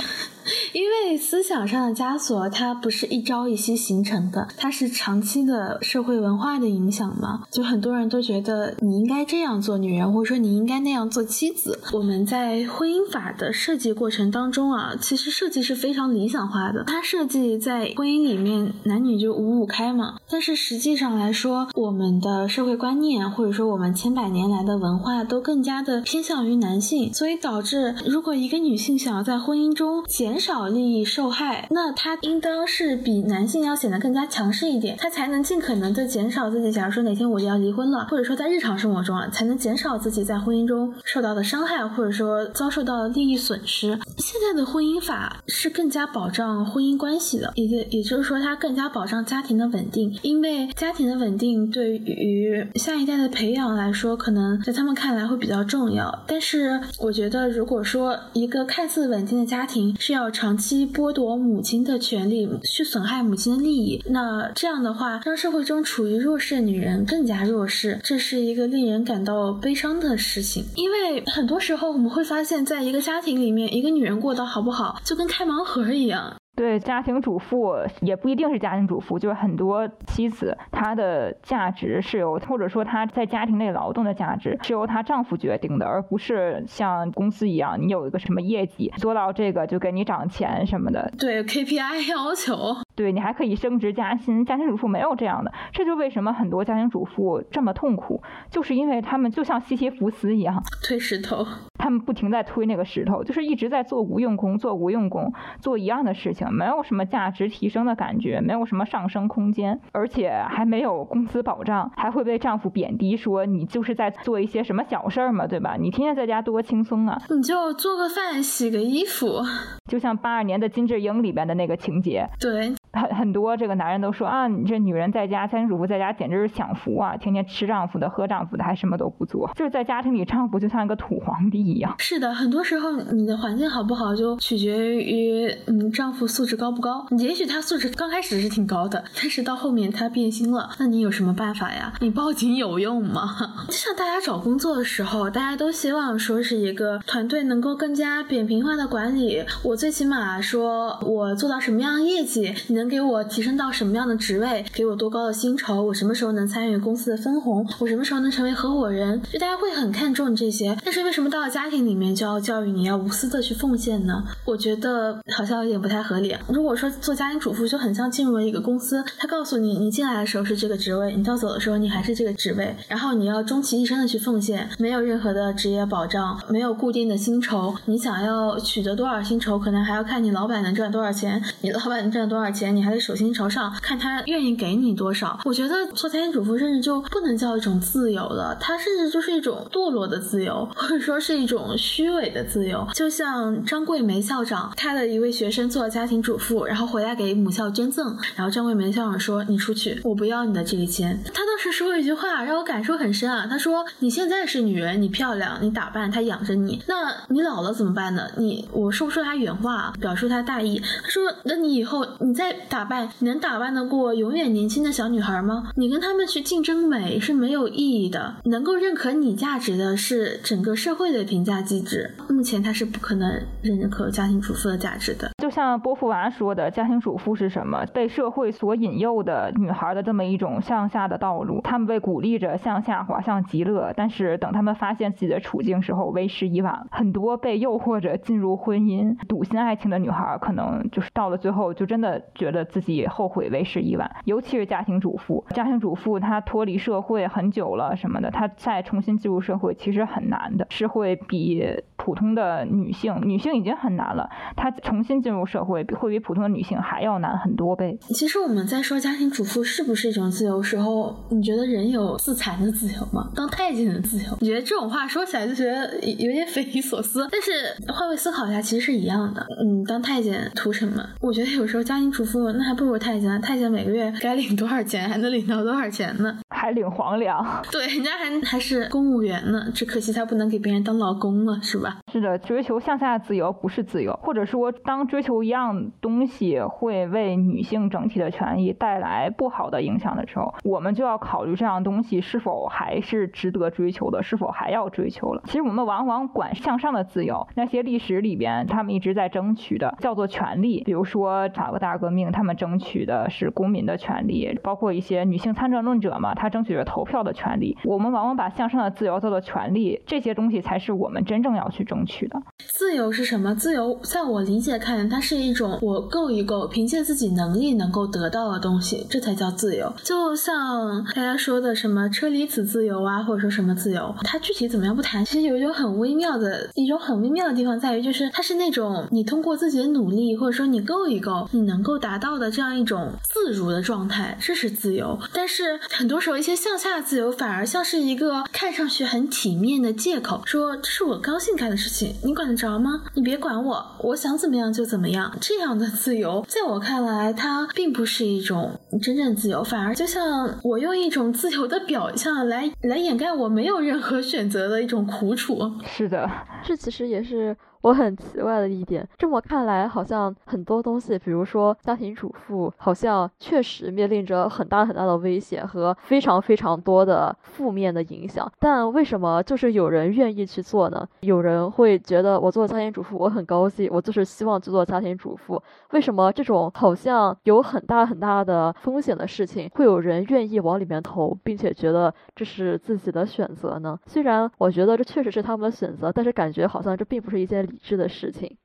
因为思想上的枷锁，它不是一朝一夕形成的，它是长期的社会文化的影响嘛。就很多人都觉得你应该这样做女人，或者说你应该那样做妻子。我们在婚姻法的设计过程当中啊，其实设计是非常理想化的。它设计在婚姻里面男女就五五开嘛。但是实际上来说，我们的社会观念或者说我们千百年来的文化都更加的偏向于男性，所以导致如果一个女性想要在婚姻中减减少利益受害，那他应当是比男性要显得更加强势一点，他才能尽可能的减少自己。假如说哪天我就要离婚了，或者说在日常生活中啊，才能减少自己在婚姻中受到的伤害，或者说遭受到的利益损失。现在的婚姻法是更加保障婚姻关系的，也也就是说，它更加保障家庭的稳定，因为家庭的稳定对于下一代的培养来说，可能在他们看来会比较重要。但是，我觉得如果说一个看似稳定的家庭是要长。期剥夺母亲的权利，去损害母亲的利益，那这样的话，让社会中处于弱势的女人更加弱势，这是一个令人感到悲伤的事情。因为很多时候我们会发现，在一个家庭里面，一个女人过得好不好，就跟开盲盒一样。对家庭主妇也不一定是家庭主妇，就是很多妻子，她的价值是由或者说她在家庭内劳动的价值是由她丈夫决定的，而不是像公司一样，你有一个什么业绩做到这个就给你涨钱什么的。对 KPI 要求，对你还可以升职加薪。家庭主妇没有这样的，这就为什么很多家庭主妇这么痛苦，就是因为他们就像西西弗斯一样推石头，他们不停在推那个石头，就是一直在做无用功，做无用功，做一样的事情。没有什么价值提升的感觉，没有什么上升空间，而且还没有工资保障，还会被丈夫贬低，说你就是在做一些什么小事儿嘛，对吧？你天天在家多轻松啊！你就做个饭，洗个衣服，就像八二年的金智英里边的那个情节。对。很很多这个男人都说啊，你这女人在家，家庭主妇在家简直是享福啊，天天吃丈夫的，喝丈夫的，还什么都不做，就是在家庭里，丈夫就像一个土皇帝一样。是的，很多时候你的环境好不好，就取决于你丈夫素质高不高。也许他素质刚开始是挺高的，但是到后面他变心了，那你有什么办法呀？你报警有用吗？就像大家找工作的时候，大家都希望说是一个团队能够更加扁平化的管理，我最起码说我做到什么样的业绩，你能。给我提升到什么样的职位？给我多高的薪酬？我什么时候能参与公司的分红？我什么时候能成为合伙人？就大家会很看重这些。但是为什么到了家庭里面就要教育你要无私的去奉献呢？我觉得好像有点不太合理。如果说做家庭主妇就很像进入了一个公司，他告诉你，你进来的时候是这个职位，你到走的时候你还是这个职位，然后你要终其一生的去奉献，没有任何的职业保障，没有固定的薪酬。你想要取得多少薪酬，可能还要看你老板能赚多少钱，你老板能赚多少钱。你还得手心朝上，看他愿意给你多少。我觉得做家庭主妇甚至就不能叫一种自由了，它甚至就是一种堕落的自由，或者说是一种虚伪的自由。就像张桂梅校长，他的一位学生做了家庭主妇，然后回来给母校捐赠，然后张桂梅校长说：“你出去，我不要你的这个钱。”他当时说了一句话，让我感受很深啊。他说：“你现在是女人，你漂亮，你打扮，他养着你，那你老了怎么办呢？你我说不出他原话，表述他大意。他说：那你以后你再打扮。”你能打扮得过永远年轻的小女孩吗？你跟他们去竞争美是没有意义的。能够认可你价值的是整个社会的评价机制。目前它是不可能认可家庭主妇的价值的。就像波伏娃说的，家庭主妇是什么？被社会所引诱的女孩的这么一种向下的道路，她们被鼓励着向下滑向极乐，但是等她们发现自己的处境时候，为时已晚。很多被诱惑着进入婚姻、笃信爱情的女孩，可能就是到了最后，就真的觉得自己后悔，为时已晚。尤其是家庭主妇，家庭主妇她脱离社会很久了什么的，她再重新进入社会其实很难的，是会比普通的女性，女性已经很难了，她重新进入社会会比普通的女性还要难很多倍。其实我们在说家庭主妇是不是一种自由时候，你觉得人有自残的自由吗？当太监的自由？你觉得这种话说起来就觉得有点匪夷所思。但是换位思考一下，其实是一样的。嗯，当太监图什么？我觉得有时候家庭主妇那还不如太监，太监每个月该领多少钱，还能领到多少钱呢？还领皇粮？对，人家还还是公务员呢，只可惜他不能给别人当老公了，是吧？是的，追求向下自由不是自由，或者说当追求求一样东西会为女性整体的权益带来不好的影响的时候，我们就要考虑这样东西是否还是值得追求的，是否还要追求了。其实我们往往管向上的自由，那些历史里边他们一直在争取的叫做权利，比如说法国大革命，他们争取的是公民的权利，包括一些女性参政论者嘛，她争取着投票的权利。我们往往把向上的自由叫做权利，这些东西才是我们真正要去争取的。自由是什么？自由在我理解看，它它是一种我够一够，凭借自己能力能够得到的东西，这才叫自由。就像大家说的什么车厘子自由啊，或者说什么自由，它具体怎么样不谈。其实有一种很微妙的一种很微妙的地方在于，就是它是那种你通过自己的努力，或者说你够一够，你能够达到的这样一种自如的状态，这是自由。但是很多时候，一些向下自由反而像是一个看上去很体面的借口，说这是我高兴干的事情，你管得着吗？你别管我，我想怎么样就怎么样。这样的自由，在我看来，它并不是一种真正自由，反而就像我用一种自由的表象来来掩盖我没有任何选择的一种苦楚。是的，这其实也是。我很奇怪的一点，这么看来，好像很多东西，比如说家庭主妇，好像确实面临着很大很大的危险和非常非常多的负面的影响。但为什么就是有人愿意去做呢？有人会觉得我做家庭主妇我很高兴，我就是希望去做家庭主妇。为什么这种好像有很大很大的风险的事情，会有人愿意往里面投，并且觉得这是自己的选择呢？虽然我觉得这确实是他们的选择，但是感觉好像这并不是一件。理致的事情。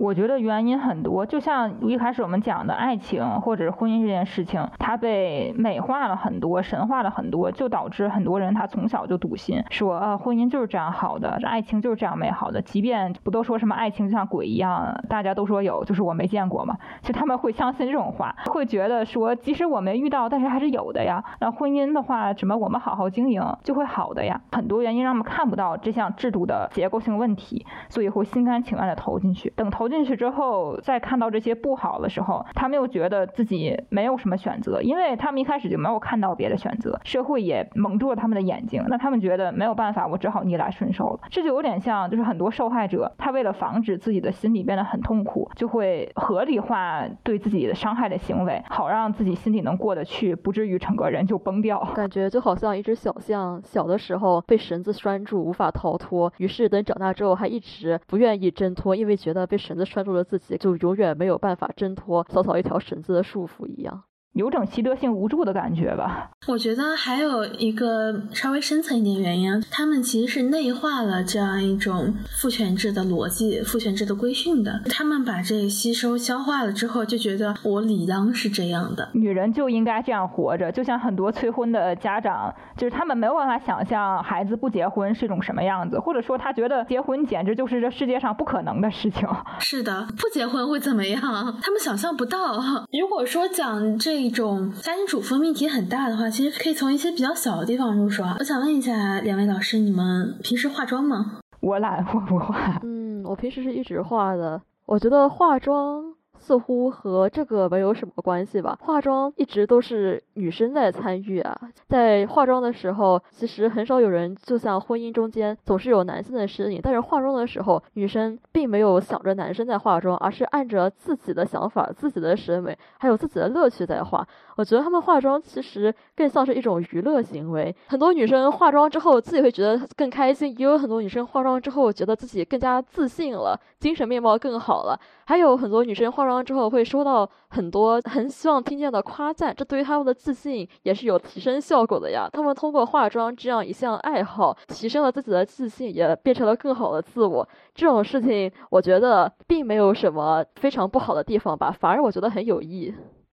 我觉得原因很多，就像一开始我们讲的爱情或者是婚姻这件事情，它被美化了很多，神化了很多，就导致很多人他从小就笃信，说啊婚姻就是这样好的，爱情就是这样美好的。即便不都说什么爱情就像鬼一样，大家都说有，就是我没见过嘛。其实他们会相信这种话，会觉得说即使我没遇到，但是还是有的呀。那婚姻的话，什么我们好好经营就会好的呀。很多原因让他们看不到这项制度的结构性问题，所以会心甘情愿的投进去。等投。进去之后，再看到这些不好的时候，他们又觉得自己没有什么选择，因为他们一开始就没有看到别的选择，社会也蒙住了他们的眼睛，那他们觉得没有办法，我只好逆来顺受了。这就有点像，就是很多受害者，他为了防止自己的心里变得很痛苦，就会合理化对自己的伤害的行为，好让自己心里能过得去，不至于整个人就崩掉。感觉就好像一只小象，小的时候被绳子拴住，无法逃脱，于是等长大之后还一直不愿意挣脱，因为觉得被绳拴住了自己，就永远没有办法挣脱小小一条绳子的束缚一样。有种习得性无助的感觉吧。我觉得还有一个稍微深层一点原因，他们其实是内化了这样一种父权制的逻辑、父权制的规训的。他们把这吸收消化了之后，就觉得我理当是这样的，女人就应该这样活着。就像很多催婚的家长，就是他们没有办法想象孩子不结婚是一种什么样子，或者说他觉得结婚简直就是这世界上不可能的事情。是的，不结婚会怎么样？他们想象不到。如果说讲这。一种家庭主妇命题很大的话，其实可以从一些比较小的地方入手啊。我想问一下两位老师，你们平时化妆吗？我懒，我不化。嗯，我平时是一直化的。我觉得化妆。似乎和这个没有什么关系吧。化妆一直都是女生在参与啊，在化妆的时候，其实很少有人就像婚姻中间总是有男性的身影，但是化妆的时候，女生并没有想着男生在化妆，而是按着自己的想法、自己的审美还有自己的乐趣在化。我觉得他们化妆其实更像是一种娱乐行为。很多女生化妆之后自己会觉得更开心，也有很多女生化妆之后觉得自己更加自信了，精神面貌更好了。还有很多女生化妆。之后会收到很多很希望听见的夸赞，这对于他们的自信也是有提升效果的呀。他们通过化妆这样一项爱好，提升了自己的自信，也变成了更好的自我。这种事情，我觉得并没有什么非常不好的地方吧，反而我觉得很有益。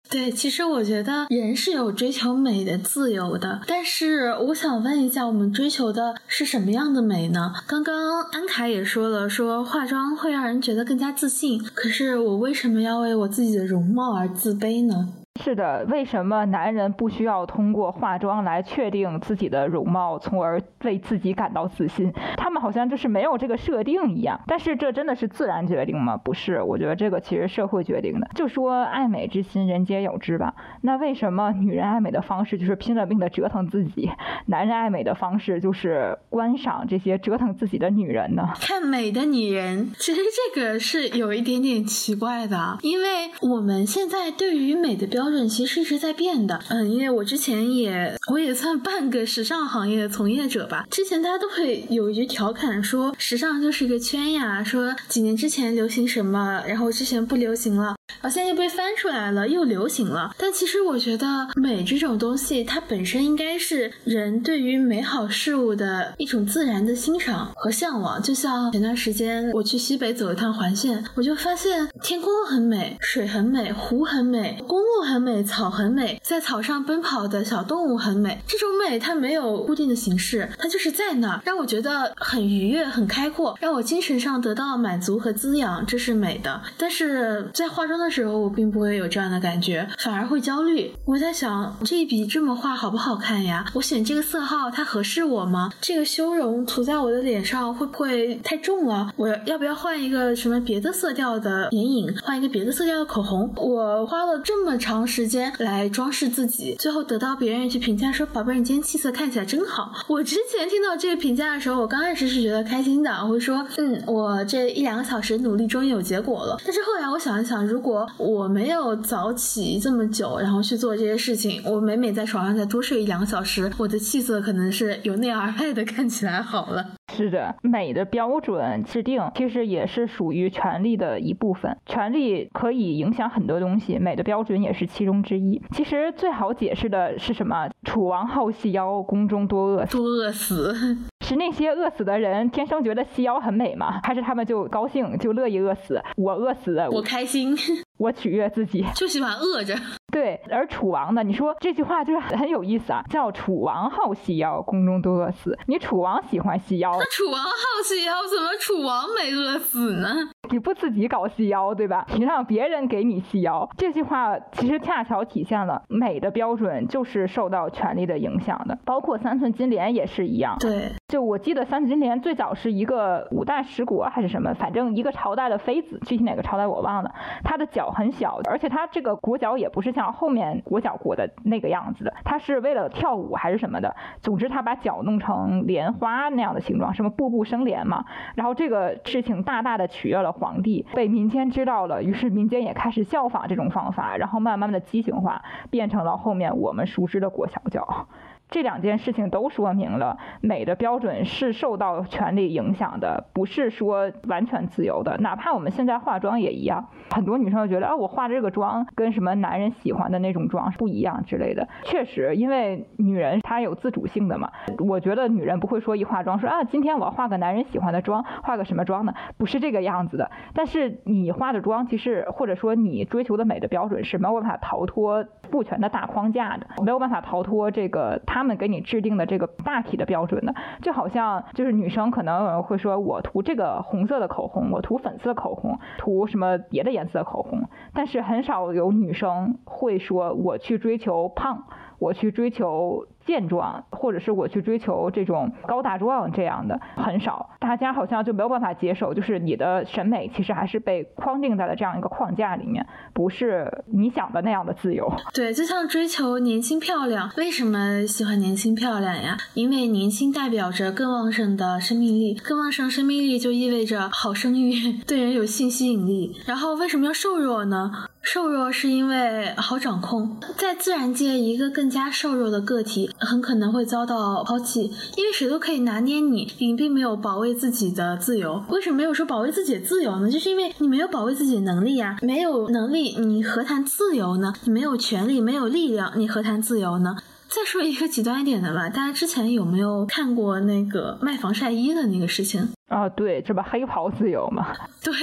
对，其实我觉得人是有追求美的自由的，但是我想问一下，我们追求的是什么样的美呢？刚刚安凯也说了，说化妆会让人觉得更加自信，可是我为什么要为我自己的容貌而自卑呢？是的，为什么男人不需要通过化妆来确定自己的容貌，从而为自己感到自信？他们好像就是没有这个设定一样。但是这真的是自然决定吗？不是，我觉得这个其实社会决定的。就说爱美之心，人皆有之吧。那为什么女人爱美的方式就是拼了命的折腾自己，男人爱美的方式就是观赏这些折腾自己的女人呢？看美的女人，其实这个是有一点点奇怪的，因为我们现在对于美的标。标准其实一直在变的，嗯，因为我之前也我也算半个时尚行业的从业者吧。之前大家都会有一句调侃说，时尚就是一个圈呀，说几年之前流行什么，然后之前不流行了，好像又被翻出来了，又流行了。但其实我觉得美这种东西，它本身应该是人对于美好事物的一种自然的欣赏和向往。就像前段时间我去西北走一趟环线，我就发现天空很美，水很美，湖很美，公路很。美，草很美，在草上奔跑的小动物很美。这种美它没有固定的形式，它就是在那儿，让我觉得很愉悦、很开阔，让我精神上得到满足和滋养，这是美的。但是在化妆的的时候，我并不会有这样的感觉，反而会焦虑。我在想，这一笔这么画好不好看呀？我选这个色号，它合适我吗？这个修容涂在我的脸上会不会太重了？我要不要换一个什么别的色调的眼影，换一个别的色调的口红？我花了这么长。时间来装饰自己，最后得到别人去评价说：“宝贝，你今天气色看起来真好。”我之前听到这个评价的时候，我刚开始是觉得开心的，我会说：“嗯，我这一两个小时努力终于有结果了。”但是后来我想一想，如果果我没有早起这么久，然后去做这些事情，我每每在床上再多睡一两个小时，我的气色可能是由内而外的看起来好了。是的，美的标准制定其实也是属于权力的一部分，权力可以影响很多东西，美的标准也是其中之一。其实最好解释的是什么？楚王好细腰，宫中多饿死多饿死。是那些饿死的人天生觉得细腰很美吗？还是他们就高兴，就乐意饿死？我饿死，我开心，我取悦自己，就喜欢饿着。对，而楚王呢？你说这句话就是很有意思啊，叫楚王好细腰，宫中多饿死。你楚王喜欢细腰，那楚王好细腰，怎么楚王没饿死呢？你不自己搞细腰，对吧？你让别人给你细腰，这句话其实恰巧体现了美的标准就是受到权力的影响的，包括三寸金莲也是一样。对，就我记得三寸金莲最早是一个五代十国还是什么，反正一个朝代的妃子，具体哪个朝代我忘了。她的脚很小，而且它这个裹脚也不是像。后面裹脚裹的那个样子的，他是为了跳舞还是什么的？总之他把脚弄成莲花那样的形状，什么步步生莲嘛。然后这个事情大大的取悦了皇帝，被民间知道了，于是民间也开始效仿这种方法，然后慢慢的畸形化，变成了后面我们熟知的裹小脚。这两件事情都说明了美的标准是受到权力影响的，不是说完全自由的。哪怕我们现在化妆也一样，很多女生觉得啊，我化这个妆跟什么男人喜欢的那种妆是不一样之类的。确实，因为女人她有自主性的嘛。我觉得女人不会说一化妆说啊，今天我要化个男人喜欢的妆，化个什么妆呢？不是这个样子的。但是你化的妆，其实或者说你追求的美的标准是没有办法逃脱父权的大框架的，没有办法逃脱这个他。他们给你制定的这个大体的标准的，就好像就是女生可能会说，我涂这个红色的口红，我涂粉色口红，涂什么别的颜色的口红，但是很少有女生会说，我去追求胖，我去追求。健壮，或者是我去追求这种高大壮这样的很少，大家好像就没有办法接受，就是你的审美其实还是被框定在了这样一个框架里面，不是你想的那样的自由。对，就像追求年轻漂亮，为什么喜欢年轻漂亮呀？因为年轻代表着更旺盛的生命力，更旺盛生命力就意味着好生育，对人有性吸引力。然后为什么要瘦弱呢？瘦弱是因为好掌控，在自然界，一个更加瘦弱的个体。很可能会遭到抛弃，因为谁都可以拿捏你，你并没有保卫自己的自由。为什么没有说保卫自己的自由呢？就是因为你没有保卫自己的能力呀，没有能力，你何谈自由呢？你没有权利，没有力量，你何谈自由呢？再说一个极端一点的吧，大家之前有没有看过那个卖防晒衣的那个事情？啊，对，这不黑袍自由嘛？对，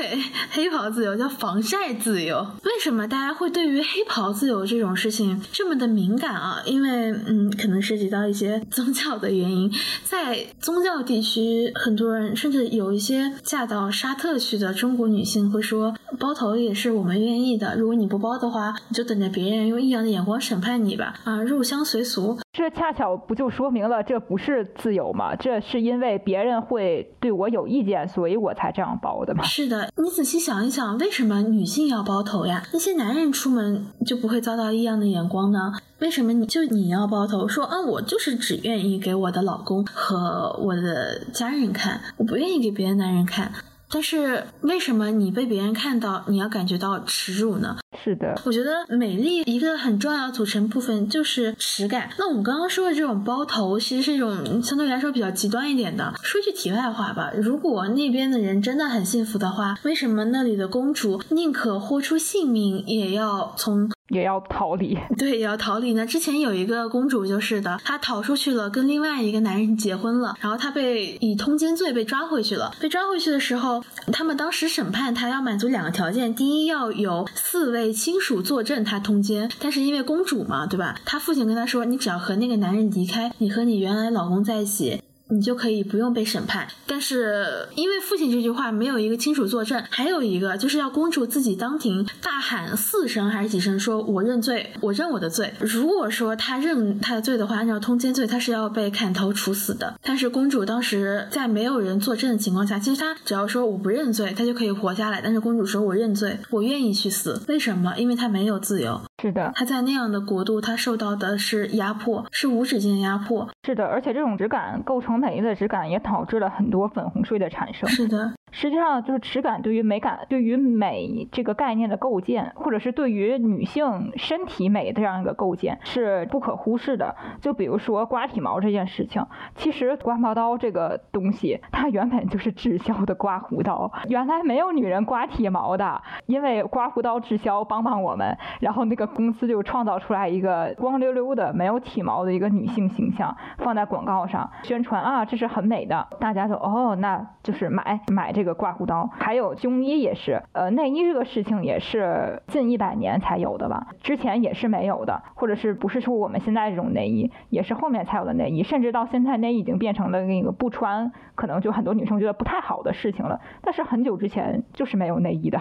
黑袍自由叫防晒自由。为什么大家会对于黑袍自由这种事情这么的敏感啊？因为，嗯，可能涉及到一些 宗教的原因。在宗教地区，很多人甚至有一些嫁到沙特去的中国女性会说，包头也是我们愿意的。如果你不包的话，你就等着别人用异样的眼光审判你吧。啊，入乡随俗，这恰巧不就说明了这不是自由吗？这是因为别人会对我有。意见，所以我才这样包的嘛。是的，你仔细想一想，为什么女性要包头呀？那些男人出门就不会遭到异样的眼光呢？为什么你就你要包头？说啊，我就是只愿意给我的老公和我的家人看，我不愿意给别的男人看。但是为什么你被别人看到，你要感觉到耻辱呢？是的，我觉得美丽一个很重要的组成部分就是耻感。那我们刚刚说的这种包头，其实是一种相对来说比较极端一点的。说句题外话吧，如果那边的人真的很幸福的话，为什么那里的公主宁可豁出性命也要从？也要逃离，对，也要逃离呢。之前有一个公主就是的，她逃出去了，跟另外一个男人结婚了，然后她被以通奸罪被抓回去了。被抓回去的时候，他们当时审判他要满足两个条件：第一，要有四位亲属作证他通奸；但是因为公主嘛，对吧？他父亲跟他说，你只要和那个男人离开，你和你原来老公在一起。你就可以不用被审判，但是因为父亲这句话没有一个亲属作证，还有一个就是要公主自己当庭大喊四声还是几声，说我认罪，我认我的罪。如果说她认她的罪的话，按照通奸罪，她是要被砍头处死的。但是公主当时在没有人作证的情况下，其实她只要说我不认罪，她就可以活下来。但是公主说我认罪，我愿意去死。为什么？因为她没有自由。是的，他在那样的国度，他受到的是压迫，是无止境的压迫。是的，而且这种质感构成。美丽的质感也导致了很多粉红税的产生。是的。实际上，就是耻感对于美感、对于美这个概念的构建，或者是对于女性身体美的这样一个构建是不可忽视的。就比如说刮体毛这件事情，其实刮毛刀这个东西，它原本就是滞销的刮胡刀。原来没有女人刮体毛的，因为刮胡刀滞销，帮帮我们，然后那个公司就创造出来一个光溜溜的、没有体毛的一个女性形象，放在广告上宣传啊，这是很美的。大家就哦，那就是买买这。这个刮胡刀，还有胸衣也是，呃，内衣这个事情也是近一百年才有的吧？之前也是没有的，或者是不是说我们现在这种内衣，也是后面才有的内衣，甚至到现在内衣已经变成了那个不穿，可能就很多女生觉得不太好的事情了。但是很久之前就是没有内衣的。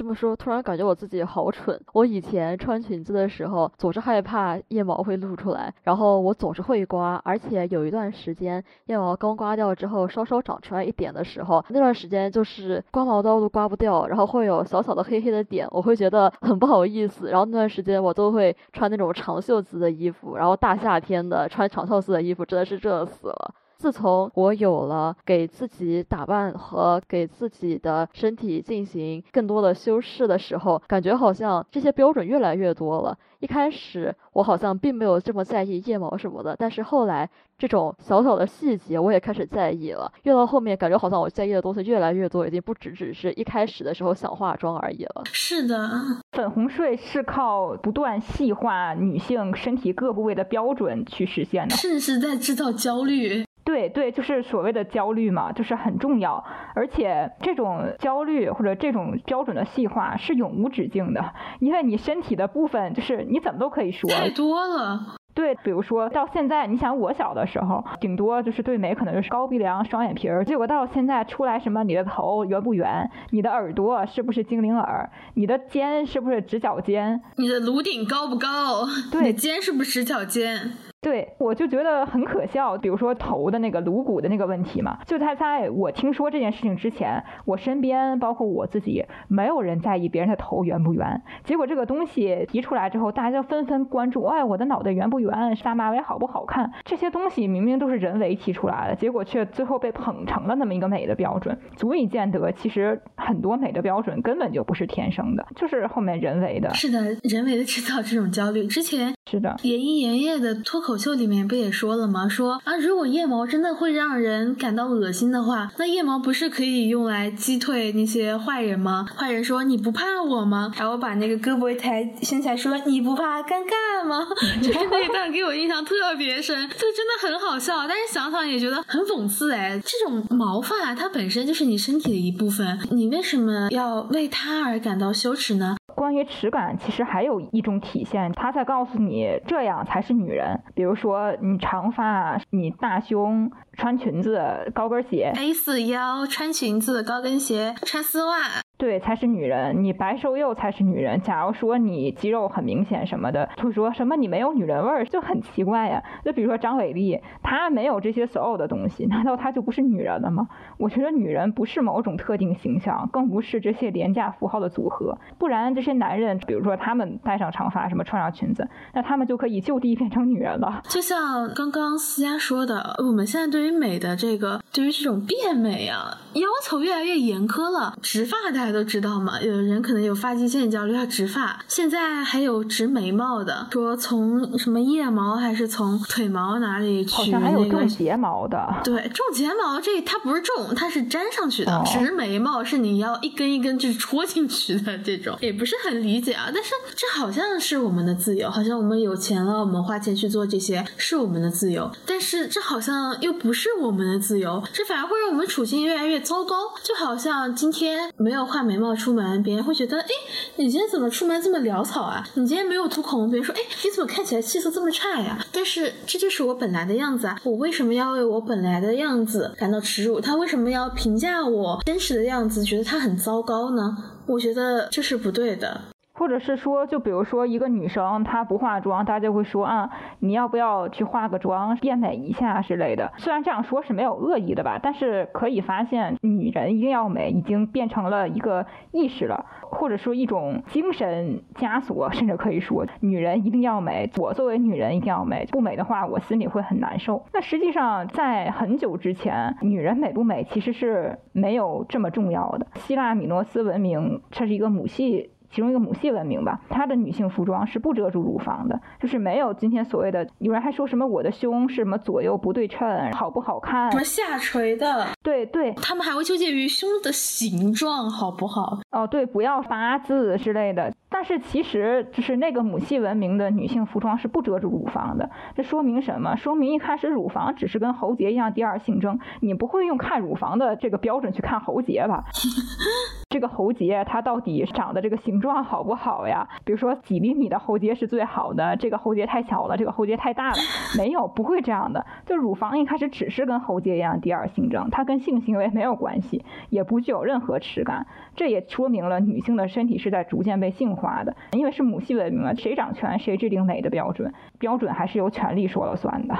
这么说，突然感觉我自己好蠢。我以前穿裙子的时候，总是害怕腋毛会露出来，然后我总是会刮。而且有一段时间，腋毛刚刮掉之后，稍稍长出来一点的时候，那段时间就是刮毛刀都刮不掉，然后会有小小的黑黑的点，我会觉得很不好意思。然后那段时间我都会穿那种长袖子的衣服，然后大夏天的穿长袖子的衣服真的是热死了。自从我有了给自己打扮和给自己的身体进行更多的修饰的时候，感觉好像这些标准越来越多了。一开始我好像并没有这么在意腋毛什么的，但是后来这种小小的细节我也开始在意了。越到后面，感觉好像我在意的东西越来越多，已经不只只是一开始的时候想化妆而已了。是的，粉红税是靠不断细化女性身体各部位的标准去实现的，甚至在制造焦虑。对对，就是所谓的焦虑嘛，就是很重要，而且这种焦虑或者这种标准的细化是永无止境的，因为你身体的部分就是你怎么都可以说太。多了。对，比如说到现在，你想我小的时候，顶多就是对美可能就是高鼻梁、双眼皮儿，结果到现在出来什么，你的头圆不圆，你的耳朵是不是精灵耳，你的肩是不是直角肩，你的颅顶高不高，对，肩是不是直角肩。对，我就觉得很可笑。比如说头的那个颅骨的那个问题嘛，就他在我听说这件事情之前，我身边包括我自己，没有人在意别人的头圆不圆。结果这个东西提出来之后，大家就纷纷关注，哎，我的脑袋圆不圆？扎马尾好不好看？这些东西明明都是人为提出来的，结果却最后被捧成了那么一个美的标准，足以见得其实很多美的标准根本就不是天生的，就是后面人为的。是的，人为的制造这种焦虑。之前是的，严一严叶的脱口口秀里面不也说了吗？说啊，如果腋毛真的会让人感到恶心的话，那腋毛不是可以用来击退那些坏人吗？坏人说你不怕我吗？然后把那个胳膊一抬伸起来说你不怕尴尬吗？就是那一段给我印象特别深，就真的很好笑。但是想想也觉得很讽刺哎，这种毛发它本身就是你身体的一部分，你为什么要为它而感到羞耻呢？关于耻感，其实还有一种体现，他在告诉你这样才是女人。比如说，你长发，你大胸，穿裙子，高跟鞋，A 四腰，穿裙子，高跟鞋，穿丝袜。对，才是女人。你白瘦幼才是女人。假如说你肌肉很明显什么的，就说什么你没有女人味儿，就很奇怪呀。就比如说张伟丽，她没有这些所有的东西，难道她就不是女人了吗？我觉得女人不是某种特定形象，更不是这些廉价符号的组合。不然这些男人，比如说他们戴上长发，什么穿上裙子，那他们就可以就地变成女人了。就像刚刚思佳说的，我们现在对于美的这个，对于这种变美啊，要求越来越严苛了。植发大家。都知道嘛，有的人可能有发际线焦虑，要植发。现在还有植眉毛的，说从什么腋毛还是从腿毛哪里取？好像还有种睫毛的。对，种睫毛这它不是种，它是粘上去的。植眉毛是你要一根一根去戳进去的这种，也不是很理解啊。但是这好像是我们的自由，好像我们有钱了，我们花钱去做这些是我们的自由。但是这好像又不是是我们的自由，这反而会让我们处境越来越糟糕。就好像今天没有画。眉毛出门，别人会觉得，哎，你今天怎么出门这么潦草啊？你今天没有涂口红，别人说，哎，你怎么看起来气色这么差呀？但是这就是我本来的样子啊！我为什么要为我本来的样子感到耻辱？他为什么要评价我真实的样子，觉得他很糟糕呢？我觉得这是不对的。或者是说，就比如说一个女生她不化妆，大家就会说啊，你要不要去化个妆变美一下之类的。虽然这样说是没有恶意的吧，但是可以发现，女人一定要美已经变成了一个意识了，或者说一种精神枷锁，甚至可以说女人一定要美。我作为女人一定要美，不美的话我心里会很难受。那实际上在很久之前，女人美不美其实是没有这么重要的。希腊米诺斯文明，这是一个母系。其中一个母系文明吧，它的女性服装是不遮住乳房的，就是没有今天所谓的有人还说什么我的胸是什么左右不对称，好不好看？什么下垂的？对对，他们还会纠结于胸的形状好不好？哦，对，不要八字之类的。但是其实就是那个母系文明的女性服装是不遮住乳房的，这说明什么？说明一开始乳房只是跟喉结一样第二性征，你不会用看乳房的这个标准去看喉结吧？这个喉结它到底长的这个形状好不好呀？比如说几厘米的喉结是最好的，这个喉结太小了，这个喉结太大了，没有，不会这样的。就乳房一开始只是跟喉结一样第二性征，它跟性行为没有关系，也不具有任何耻感。这也说明了女性的身体是在逐渐被性化的，因为是母系文明嘛，谁掌权谁制定美的标准，标准还是由权力说了算的。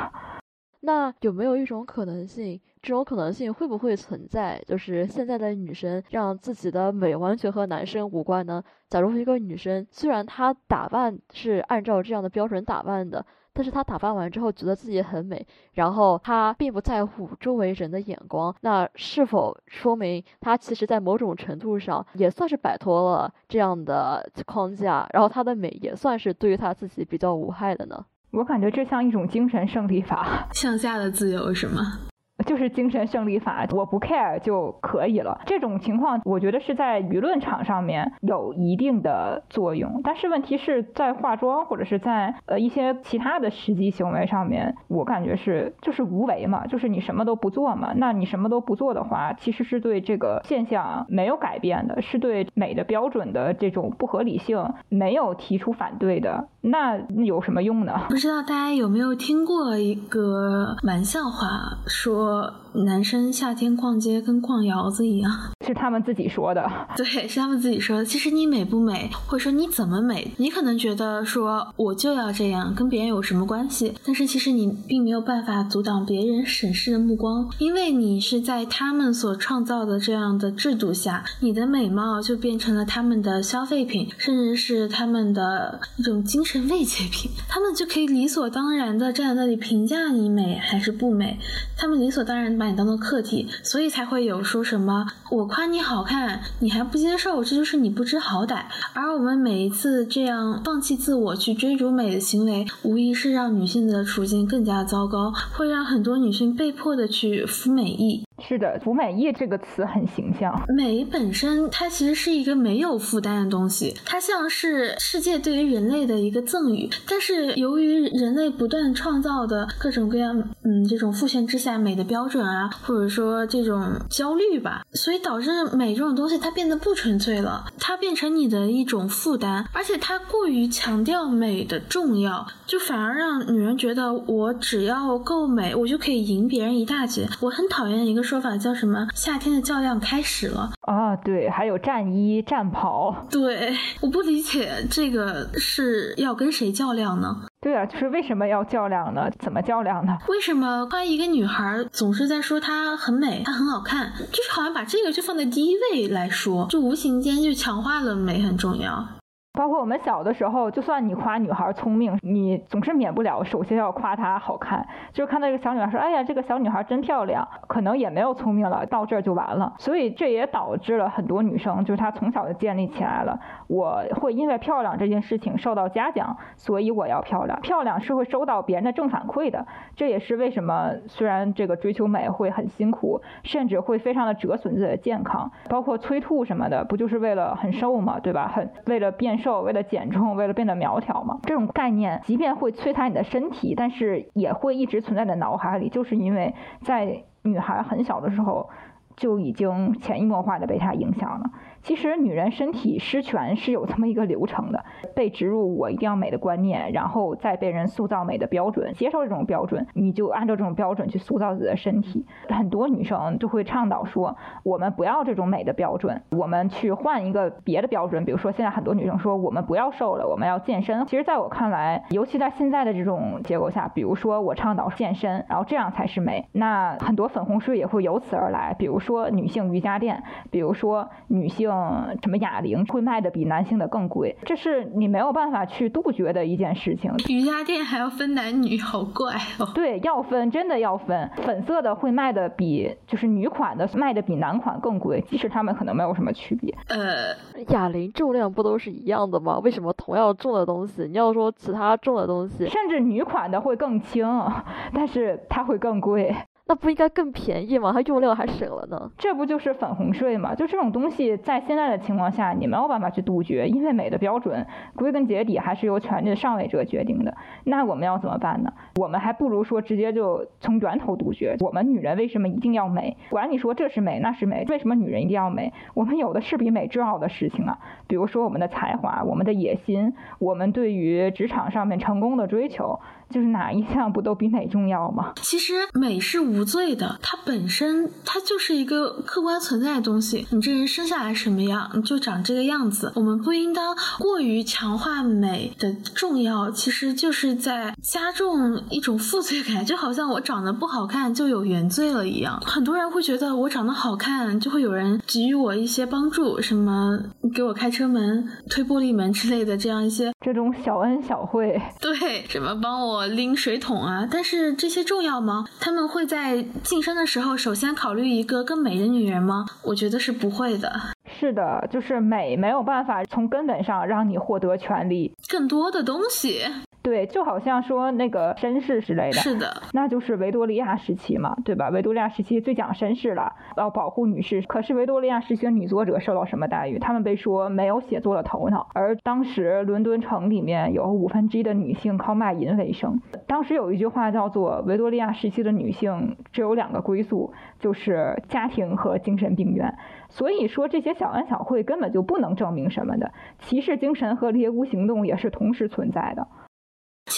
那有没有一种可能性？这种可能性会不会存在？就是现在的女生让自己的美完全和男生无关呢？假如一个女生虽然她打扮是按照这样的标准打扮的，但是她打扮完之后觉得自己很美，然后她并不在乎周围人的眼光，那是否说明她其实在某种程度上也算是摆脱了这样的框架，然后她的美也算是对于她自己比较无害的呢？我感觉这像一种精神胜利法，向下的自由是吗？就是精神胜利法，我不 care 就可以了。这种情况，我觉得是在舆论场上面有一定的作用。但是问题是在化妆或者是在呃一些其他的实际行为上面，我感觉是就是无为嘛，就是你什么都不做嘛。那你什么都不做的话，其实是对这个现象没有改变的，是对美的标准的这种不合理性没有提出反对的。那有什么用呢？不知道大家有没有听过一个玩笑话说。男生夏天逛街跟逛窑子一样，是他们自己说的。对，是他们自己说的。其实你美不美，或者说你怎么美，你可能觉得说我就要这样，跟别人有什么关系？但是其实你并没有办法阻挡别人审视的目光，因为你是在他们所创造的这样的制度下，你的美貌就变成了他们的消费品，甚至是他们的一种精神慰藉品。他们就可以理所当然的站在那里评价你美还是不美，他们理所。当然把你当做客体，所以才会有说什么我夸夸你好看，你还不接受，这就是你不知好歹。而我们每一次这样放弃自我去追逐美的行为，无疑是让女性的处境更加糟糕，会让很多女性被迫的去服美役。是的，服美役这个词很形象。美本身它其实是一个没有负担的东西，它像是世界对于人类的一个赠予。但是由于人类不断创造的各种各样，嗯，这种父权之下美的标准啊，或者说这种焦虑吧，所以导致美这种东西它变得不纯粹了，它变成你的一种负担，而且它过于强调美的重要，就反而让女人觉得我只要够美，我就可以赢别人一大截。我很讨厌一个。说法叫什么？夏天的较量开始了啊！对，还有战衣、战袍。对，我不理解这个是要跟谁较量呢？对啊，就是为什么要较量呢？怎么较量呢？为什么夸一个女孩总是在说她很美，她很好看，就是好像把这个就放在第一位来说，就无形间就强化了美很重要。包括我们小的时候，就算你夸女孩聪明，你总是免不了首先要夸她好看。就是看到一个小女孩说：“哎呀，这个小女孩真漂亮。”可能也没有聪明了，到这儿就完了。所以这也导致了很多女生，就是她从小就建立起来了，我会因为漂亮这件事情受到嘉奖，所以我要漂亮。漂亮是会收到别人的正反馈的。这也是为什么虽然这个追求美会很辛苦，甚至会非常的折损自己的健康，包括催吐什么的，不就是为了很瘦嘛，对吧？很为了变。瘦，为了减重，为了变得苗条嘛，这种概念，即便会摧残你的身体，但是也会一直存在在脑海里，就是因为在女孩很小的时候就已经潜移默化的被它影响了。其实女人身体失权是有这么一个流程的，被植入我一定要美的观念，然后再被人塑造美的标准，接受这种标准，你就按照这种标准去塑造自己的身体。很多女生就会倡导说，我们不要这种美的标准，我们去换一个别的标准。比如说现在很多女生说，我们不要瘦了，我们要健身。其实在我看来，尤其在现在的这种结构下，比如说我倡导健身，然后这样才是美，那很多粉红书也会由此而来。比如说女性瑜伽垫，比如说女性。嗯，什么哑铃会卖的比男性的更贵，这是你没有办法去杜绝的一件事情。瑜伽垫还要分男女，好怪哦。对，要分，真的要分。粉色的会卖的比就是女款的卖的比男款更贵，即使他们可能没有什么区别。呃，哑铃重量不都是一样的吗？为什么同样重的东西，你要说其他重的东西，甚至女款的会更轻，但是它会更贵。那不应该更便宜吗？它用料还省了呢。这不就是粉红税吗？就这种东西，在现在的情况下，你没有办法去杜绝，因为美的标准归根结底还是由权力的上位者决定的。那我们要怎么办呢？我们还不如说直接就从源头杜绝。我们女人为什么一定要美？管你说这是美那是美，为什么女人一定要美？我们有的是比美重要的事情啊，比如说我们的才华、我们的野心、我们对于职场上面成功的追求。就是哪一项不都比美重要吗？其实美是无罪的，它本身它就是一个客观存在的东西。你这人生下来什么样，你就长这个样子。我们不应当过于强化美的重要，其实就是在加重一种负罪感，就好像我长得不好看就有原罪了一样。很多人会觉得我长得好看，就会有人给予我一些帮助，什么给我开车门、推玻璃门之类的，这样一些这种小恩小惠。对，什么帮我。拎水桶啊，但是这些重要吗？他们会在晋升的时候首先考虑一个更美的女人吗？我觉得是不会的。是的，就是美没有办法从根本上让你获得权利，更多的东西。对，就好像说那个绅士之类的，是的，那就是维多利亚时期嘛，对吧？维多利亚时期最讲绅士了，要保护女士。可是维多利亚时期的女作者受到什么待遇？她们被说没有写作的头脑。而当时伦敦城里面有五分之一的女性靠卖淫为生。当时有一句话叫做维多利亚时期的女性只有两个归宿，就是家庭和精神病院。所以说这些小恩小惠根本就不能证明什么的，骑士精神和猎巫行动也是同时存在的。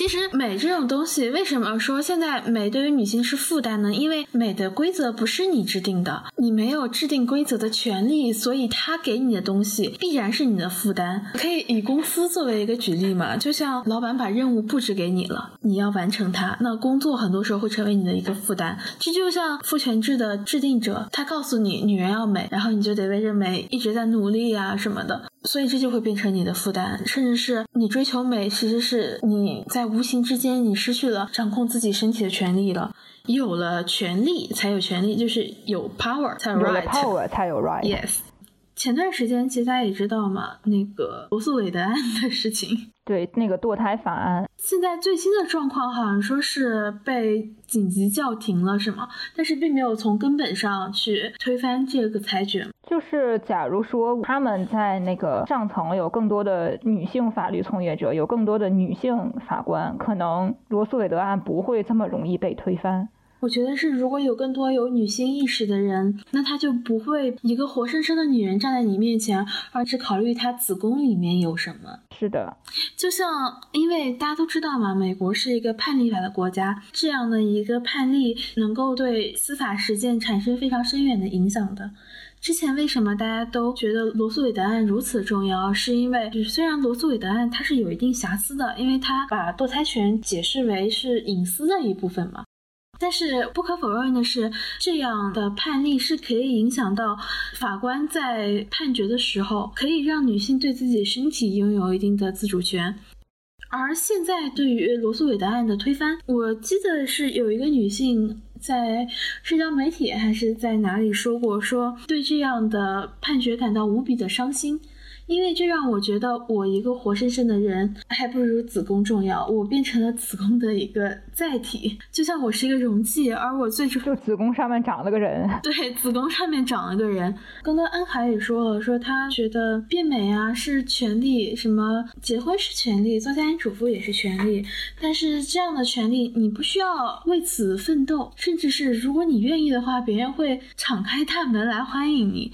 其实美这种东西，为什么说现在美对于女性是负担呢？因为美的规则不是你制定的，你没有制定规则的权利，所以他给你的东西必然是你的负担。可以以公司作为一个举例嘛？就像老板把任务布置给你了，你要完成它，那工作很多时候会成为你的一个负担。这就像父权制的制定者，他告诉你女人要美，然后你就得为这美一直在努力啊什么的。所以这就会变成你的负担，甚至是你追求美，其实是你在无形之间你失去了掌控自己身体的权利了。有了权利才有权利，就是有 power 才有 right。有了 power 才有 right。Yes。前段时间其实大家也知道嘛，那个罗素韦德案的事情。对，那个堕胎法案，现在最新的状况好像说是被紧急叫停了，是吗？但是并没有从根本上去推翻这个裁决。就是假如说他们在那个上层有更多的女性法律从业者，有更多的女性法官，可能罗素韦德案不会这么容易被推翻。我觉得是，如果有更多有女性意识的人，那他就不会一个活生生的女人站在你面前，而只考虑她子宫里面有什么。是的，就像因为大家都知道嘛，美国是一个判例法的国家，这样的一个判例能够对司法实践产生非常深远的影响的。之前为什么大家都觉得罗素韦德案如此重要？是因为虽然罗素韦德案它是有一定瑕疵的，因为它把堕胎权解释为是隐私的一部分嘛。但是不可否认的是，这样的判例是可以影响到法官在判决的时候，可以让女性对自己的身体拥有一定的自主权。而现在对于罗素韦德案的推翻，我记得是有一个女性在社交媒体还是在哪里说过，说对这样的判决感到无比的伤心。因为这让我觉得，我一个活生生的人还不如子宫重要。我变成了子宫的一个载体，就像我是一个容器，而我最终就子宫上面长了个人。对，子宫上面长了个人。刚刚安海也说了，说他觉得变美啊是权利，什么结婚是权利，做家庭主妇也是权利。但是这样的权利，你不需要为此奋斗，甚至是如果你愿意的话，别人会敞开大门来欢迎你。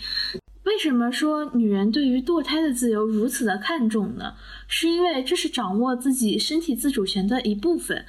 为什么说女人对于堕胎的自由如此的看重呢？是因为这是掌握自己身体自主权的一部分。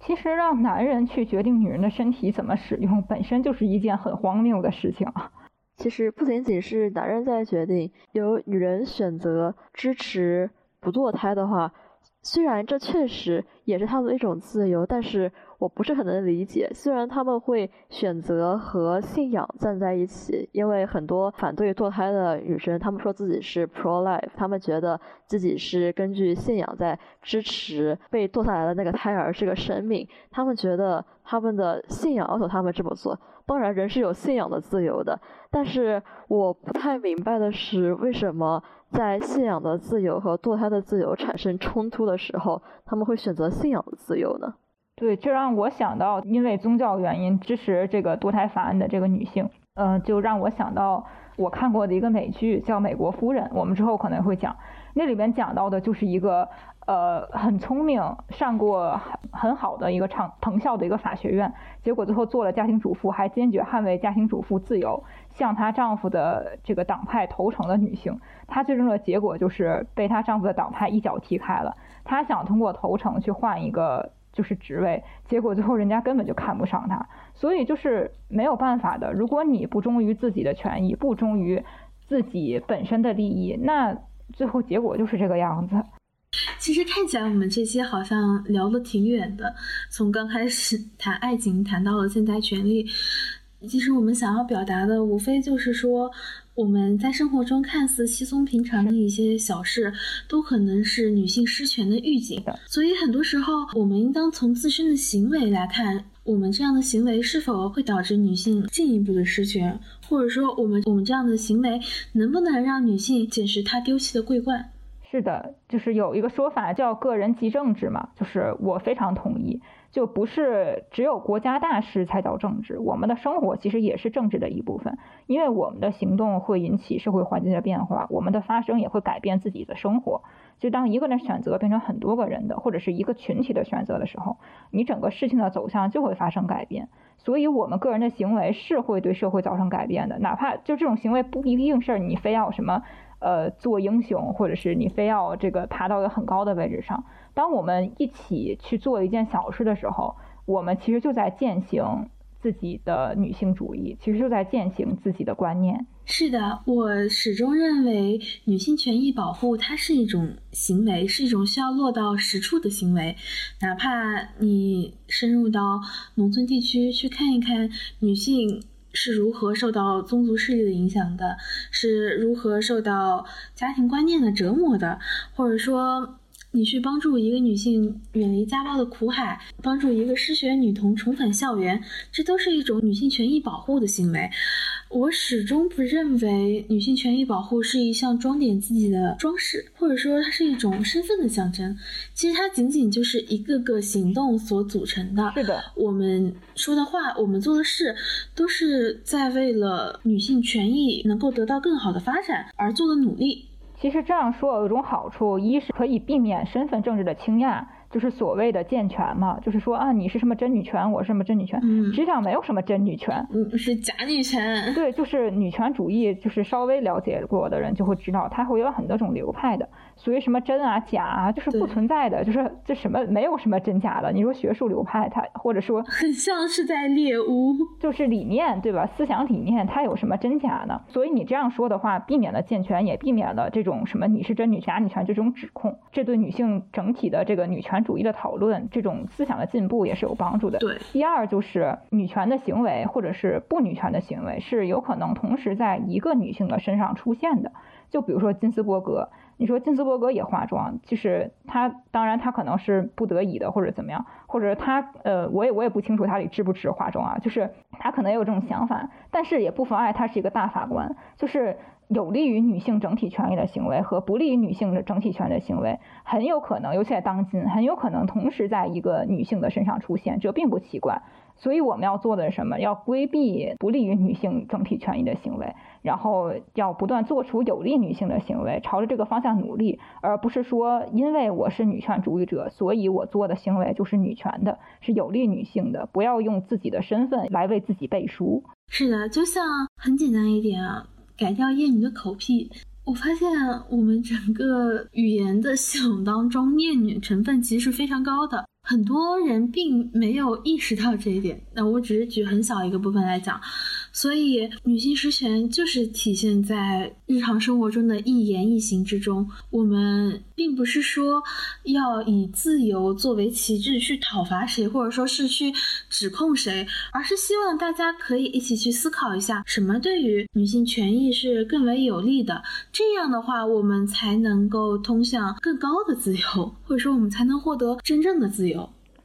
其实让男人去决定女人的身体怎么使用，本身就是一件很荒谬的事情啊。其实不仅仅是男人在决定，由女人选择支持不堕胎的话，虽然这确实也是他们的一种自由，但是。我不是很能理解，虽然他们会选择和信仰站在一起，因为很多反对堕胎的女生，她们说自己是 pro life，她们觉得自己是根据信仰在支持被堕下来的那个胎儿是个生命，她们觉得他们的信仰要求他们这么做。当然，人是有信仰的自由的，但是我不太明白的是，为什么在信仰的自由和堕胎的自由产生冲突的时候，他们会选择信仰的自由呢？对，这让我想到，因为宗教原因支持这个堕胎法案的这个女性，嗯，就让我想到我看过的一个美剧叫《美国夫人》，我们之后可能会讲，那里边讲到的就是一个呃很聪明、上过很很好的一个长藤校的一个法学院，结果最后做了家庭主妇，还坚决捍卫家庭主妇自由，向她丈夫的这个党派投诚的女性，她最终的结果就是被她丈夫的党派一脚踢开了，她想通过投诚去换一个。就是职位，结果最后人家根本就看不上她，所以就是没有办法的。如果你不忠于自己的权益，不忠于自己本身的利益，那最后结果就是这个样子。其实看起来我们这些好像聊得挺远的，从刚开始谈爱情谈到了现在权利。其实我们想要表达的，无非就是说。我们在生活中看似稀松平常的一些小事，都可能是女性失权的预警。所以很多时候，我们应当从自身的行为来看，我们这样的行为是否会导致女性进一步的失权，或者说，我们我们这样的行为能不能让女性捡拾她丢弃的桂冠？是的，就是有一个说法叫“个人即政治”嘛，就是我非常同意。就不是只有国家大事才叫政治，我们的生活其实也是政治的一部分，因为我们的行动会引起社会环境的变化，我们的发生也会改变自己的生活。就当一个人选择变成很多个人的，或者是一个群体的选择的时候，你整个事情的走向就会发生改变。所以，我们个人的行为是会对社会造成改变的，哪怕就这种行为不一定是你非要什么。呃，做英雄，或者是你非要这个爬到一个很高的位置上。当我们一起去做一件小事的时候，我们其实就在践行自己的女性主义，其实就在践行自己的观念。是的，我始终认为女性权益保护它是一种行为，是一种需要落到实处的行为。哪怕你深入到农村地区去看一看女性。是如何受到宗族势力的影响的，是如何受到家庭观念的折磨的，或者说你去帮助一个女性远离家暴的苦海，帮助一个失学女童重返校园，这都是一种女性权益保护的行为。我始终不认为女性权益保护是一项装点自己的装饰，或者说它是一种身份的象征。其实它仅仅就是一个个行动所组成的。是的，我们说的话，我们做的事，都是在为了女性权益能够得到更好的发展而做的努力。其实这样说有一种好处，一是可以避免身份政治的倾轧。就是所谓的健全嘛，就是说啊，你是什么真女权，我是什么真女权，实际上没有什么真女权，嗯，是假女权。对，就是女权主义，就是稍微了解过的人就会知道，它会有很多种流派的。所谓什么真啊假啊，就是不存在的，就是这什么没有什么真假的。你说学术流派，它或者说 很像是在猎巫，就是理念对吧？思想理念它有什么真假呢？所以你这样说的话，避免了健全，也避免了这种什么你是真女假女权这种指控，这对女性整体的这个女权主义的讨论，这种思想的进步也是有帮助的。对。第二就是女权的行为或者是不女权的行为是有可能同时在一个女性的身上出现的，就比如说金斯伯格。你说金斯伯格也化妆，就是他，当然他可能是不得已的，或者怎么样，或者他，呃，我也我也不清楚他里支不支化妆啊，就是他可能也有这种想法，但是也不妨碍他是一个大法官，就是有利于女性整体权益的行为和不利于女性的整体权益的行为，很有可能，尤其在当今，很有可能同时在一个女性的身上出现，这并不奇怪。所以我们要做的是什么？要规避不利于女性整体权益的行为，然后要不断做出有利女性的行为，朝着这个方向努力，而不是说因为我是女权主义者，所以我做的行为就是女权的，是有利女性的。不要用自己的身份来为自己背书。是的，就像很简单一点啊，改掉厌女的口癖。我发现我们整个语言的系统当中，厌女成分其实是非常高的。很多人并没有意识到这一点，那我只是举很小一个部分来讲。所以，女性实权就是体现在日常生活中的一言一行之中。我们并不是说要以自由作为旗帜去讨伐谁，或者说是去指控谁，而是希望大家可以一起去思考一下，什么对于女性权益是更为有利的。这样的话，我们才能够通向更高的自由，或者说我们才能获得真正的自由。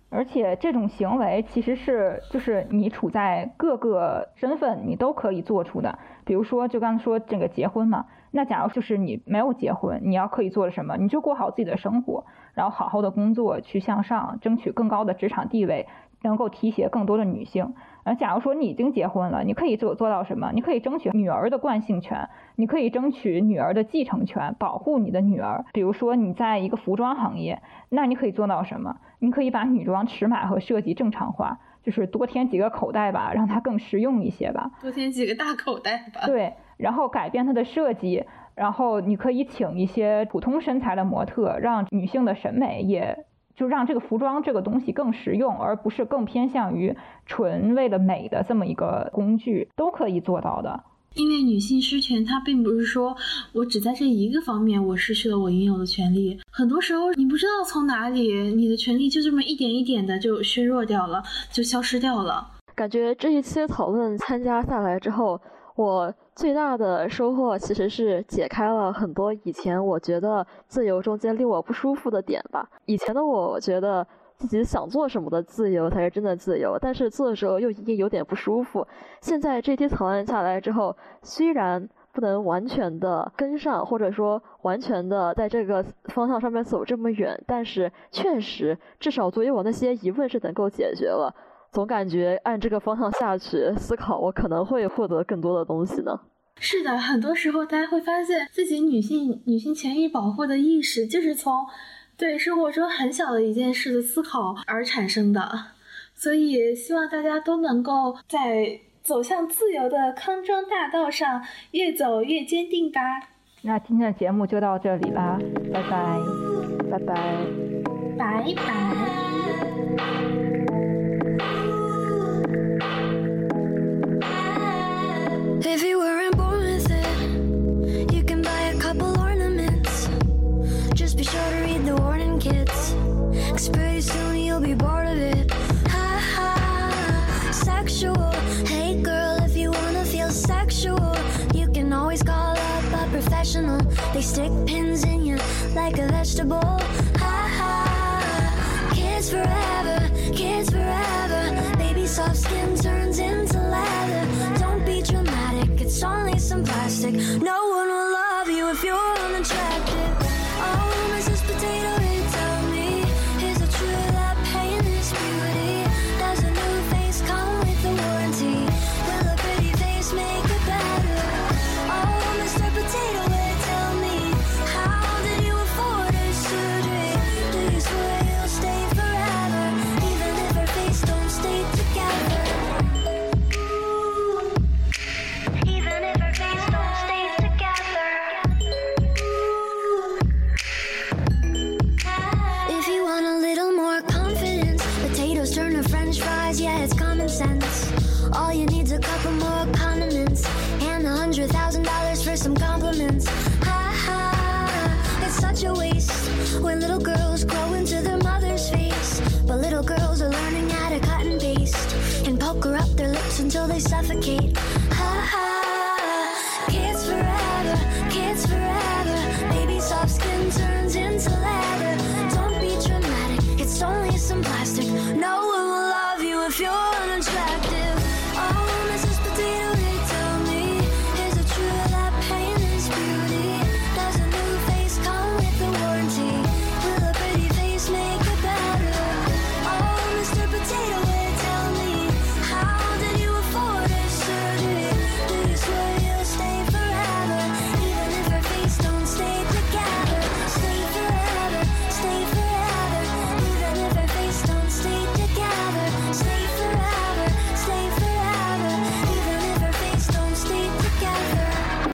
而且这种行为其实是，就是你处在各个身份，你都可以做出的。比如说，就刚才说这个结婚嘛，那假如就是你没有结婚，你要可以做什么？你就过好自己的生活，然后好好的工作，去向上，争取更高的职场地位，能够提携更多的女性。呃，假如说你已经结婚了，你可以做做到什么？你可以争取女儿的惯性权，你可以争取女儿的继承权，保护你的女儿。比如说你在一个服装行业，那你可以做到什么？你可以把女装尺码和设计正常化，就是多添几个口袋吧，让它更实用一些吧。多添几个大口袋吧。对，然后改变它的设计，然后你可以请一些普通身材的模特，让女性的审美也。就让这个服装这个东西更实用，而不是更偏向于纯为了美的这么一个工具，都可以做到的。因为女性失权，它并不是说我只在这一个方面我失去了我应有的权利，很多时候你不知道从哪里，你的权利就这么一点一点的就削弱掉了，就消失掉了。感觉这一期讨论参加下来之后，我。最大的收获其实是解开了很多以前我觉得自由中间令我不舒服的点吧。以前的我觉得自己想做什么的自由才是真的自由，但是做的时候又一定有点不舒服。现在这期讨论下来之后，虽然不能完全的跟上，或者说完全的在这个方向上面走这么远，但是确实至少对于我那些疑问是能够解决了。总感觉按这个方向下去思考，我可能会获得更多的东西呢。是的，很多时候大家会发现自己女性女性权益保护的意识，就是从对生活中很小的一件事的思考而产生的。所以，希望大家都能够在走向自由的康庄大道上越走越坚定吧。那今天的节目就到这里啦，拜拜，拜拜，拜拜。sex pretty soon you'll be bored of it. Ha ha. Sexual. Hey girl if you wanna feel sexual you can always call up a professional. They stick pins in you like a vegetable. Ha ha. Kids forever kids forever. Baby soft skin turns into leather. Don't be dramatic it's only some plastic. No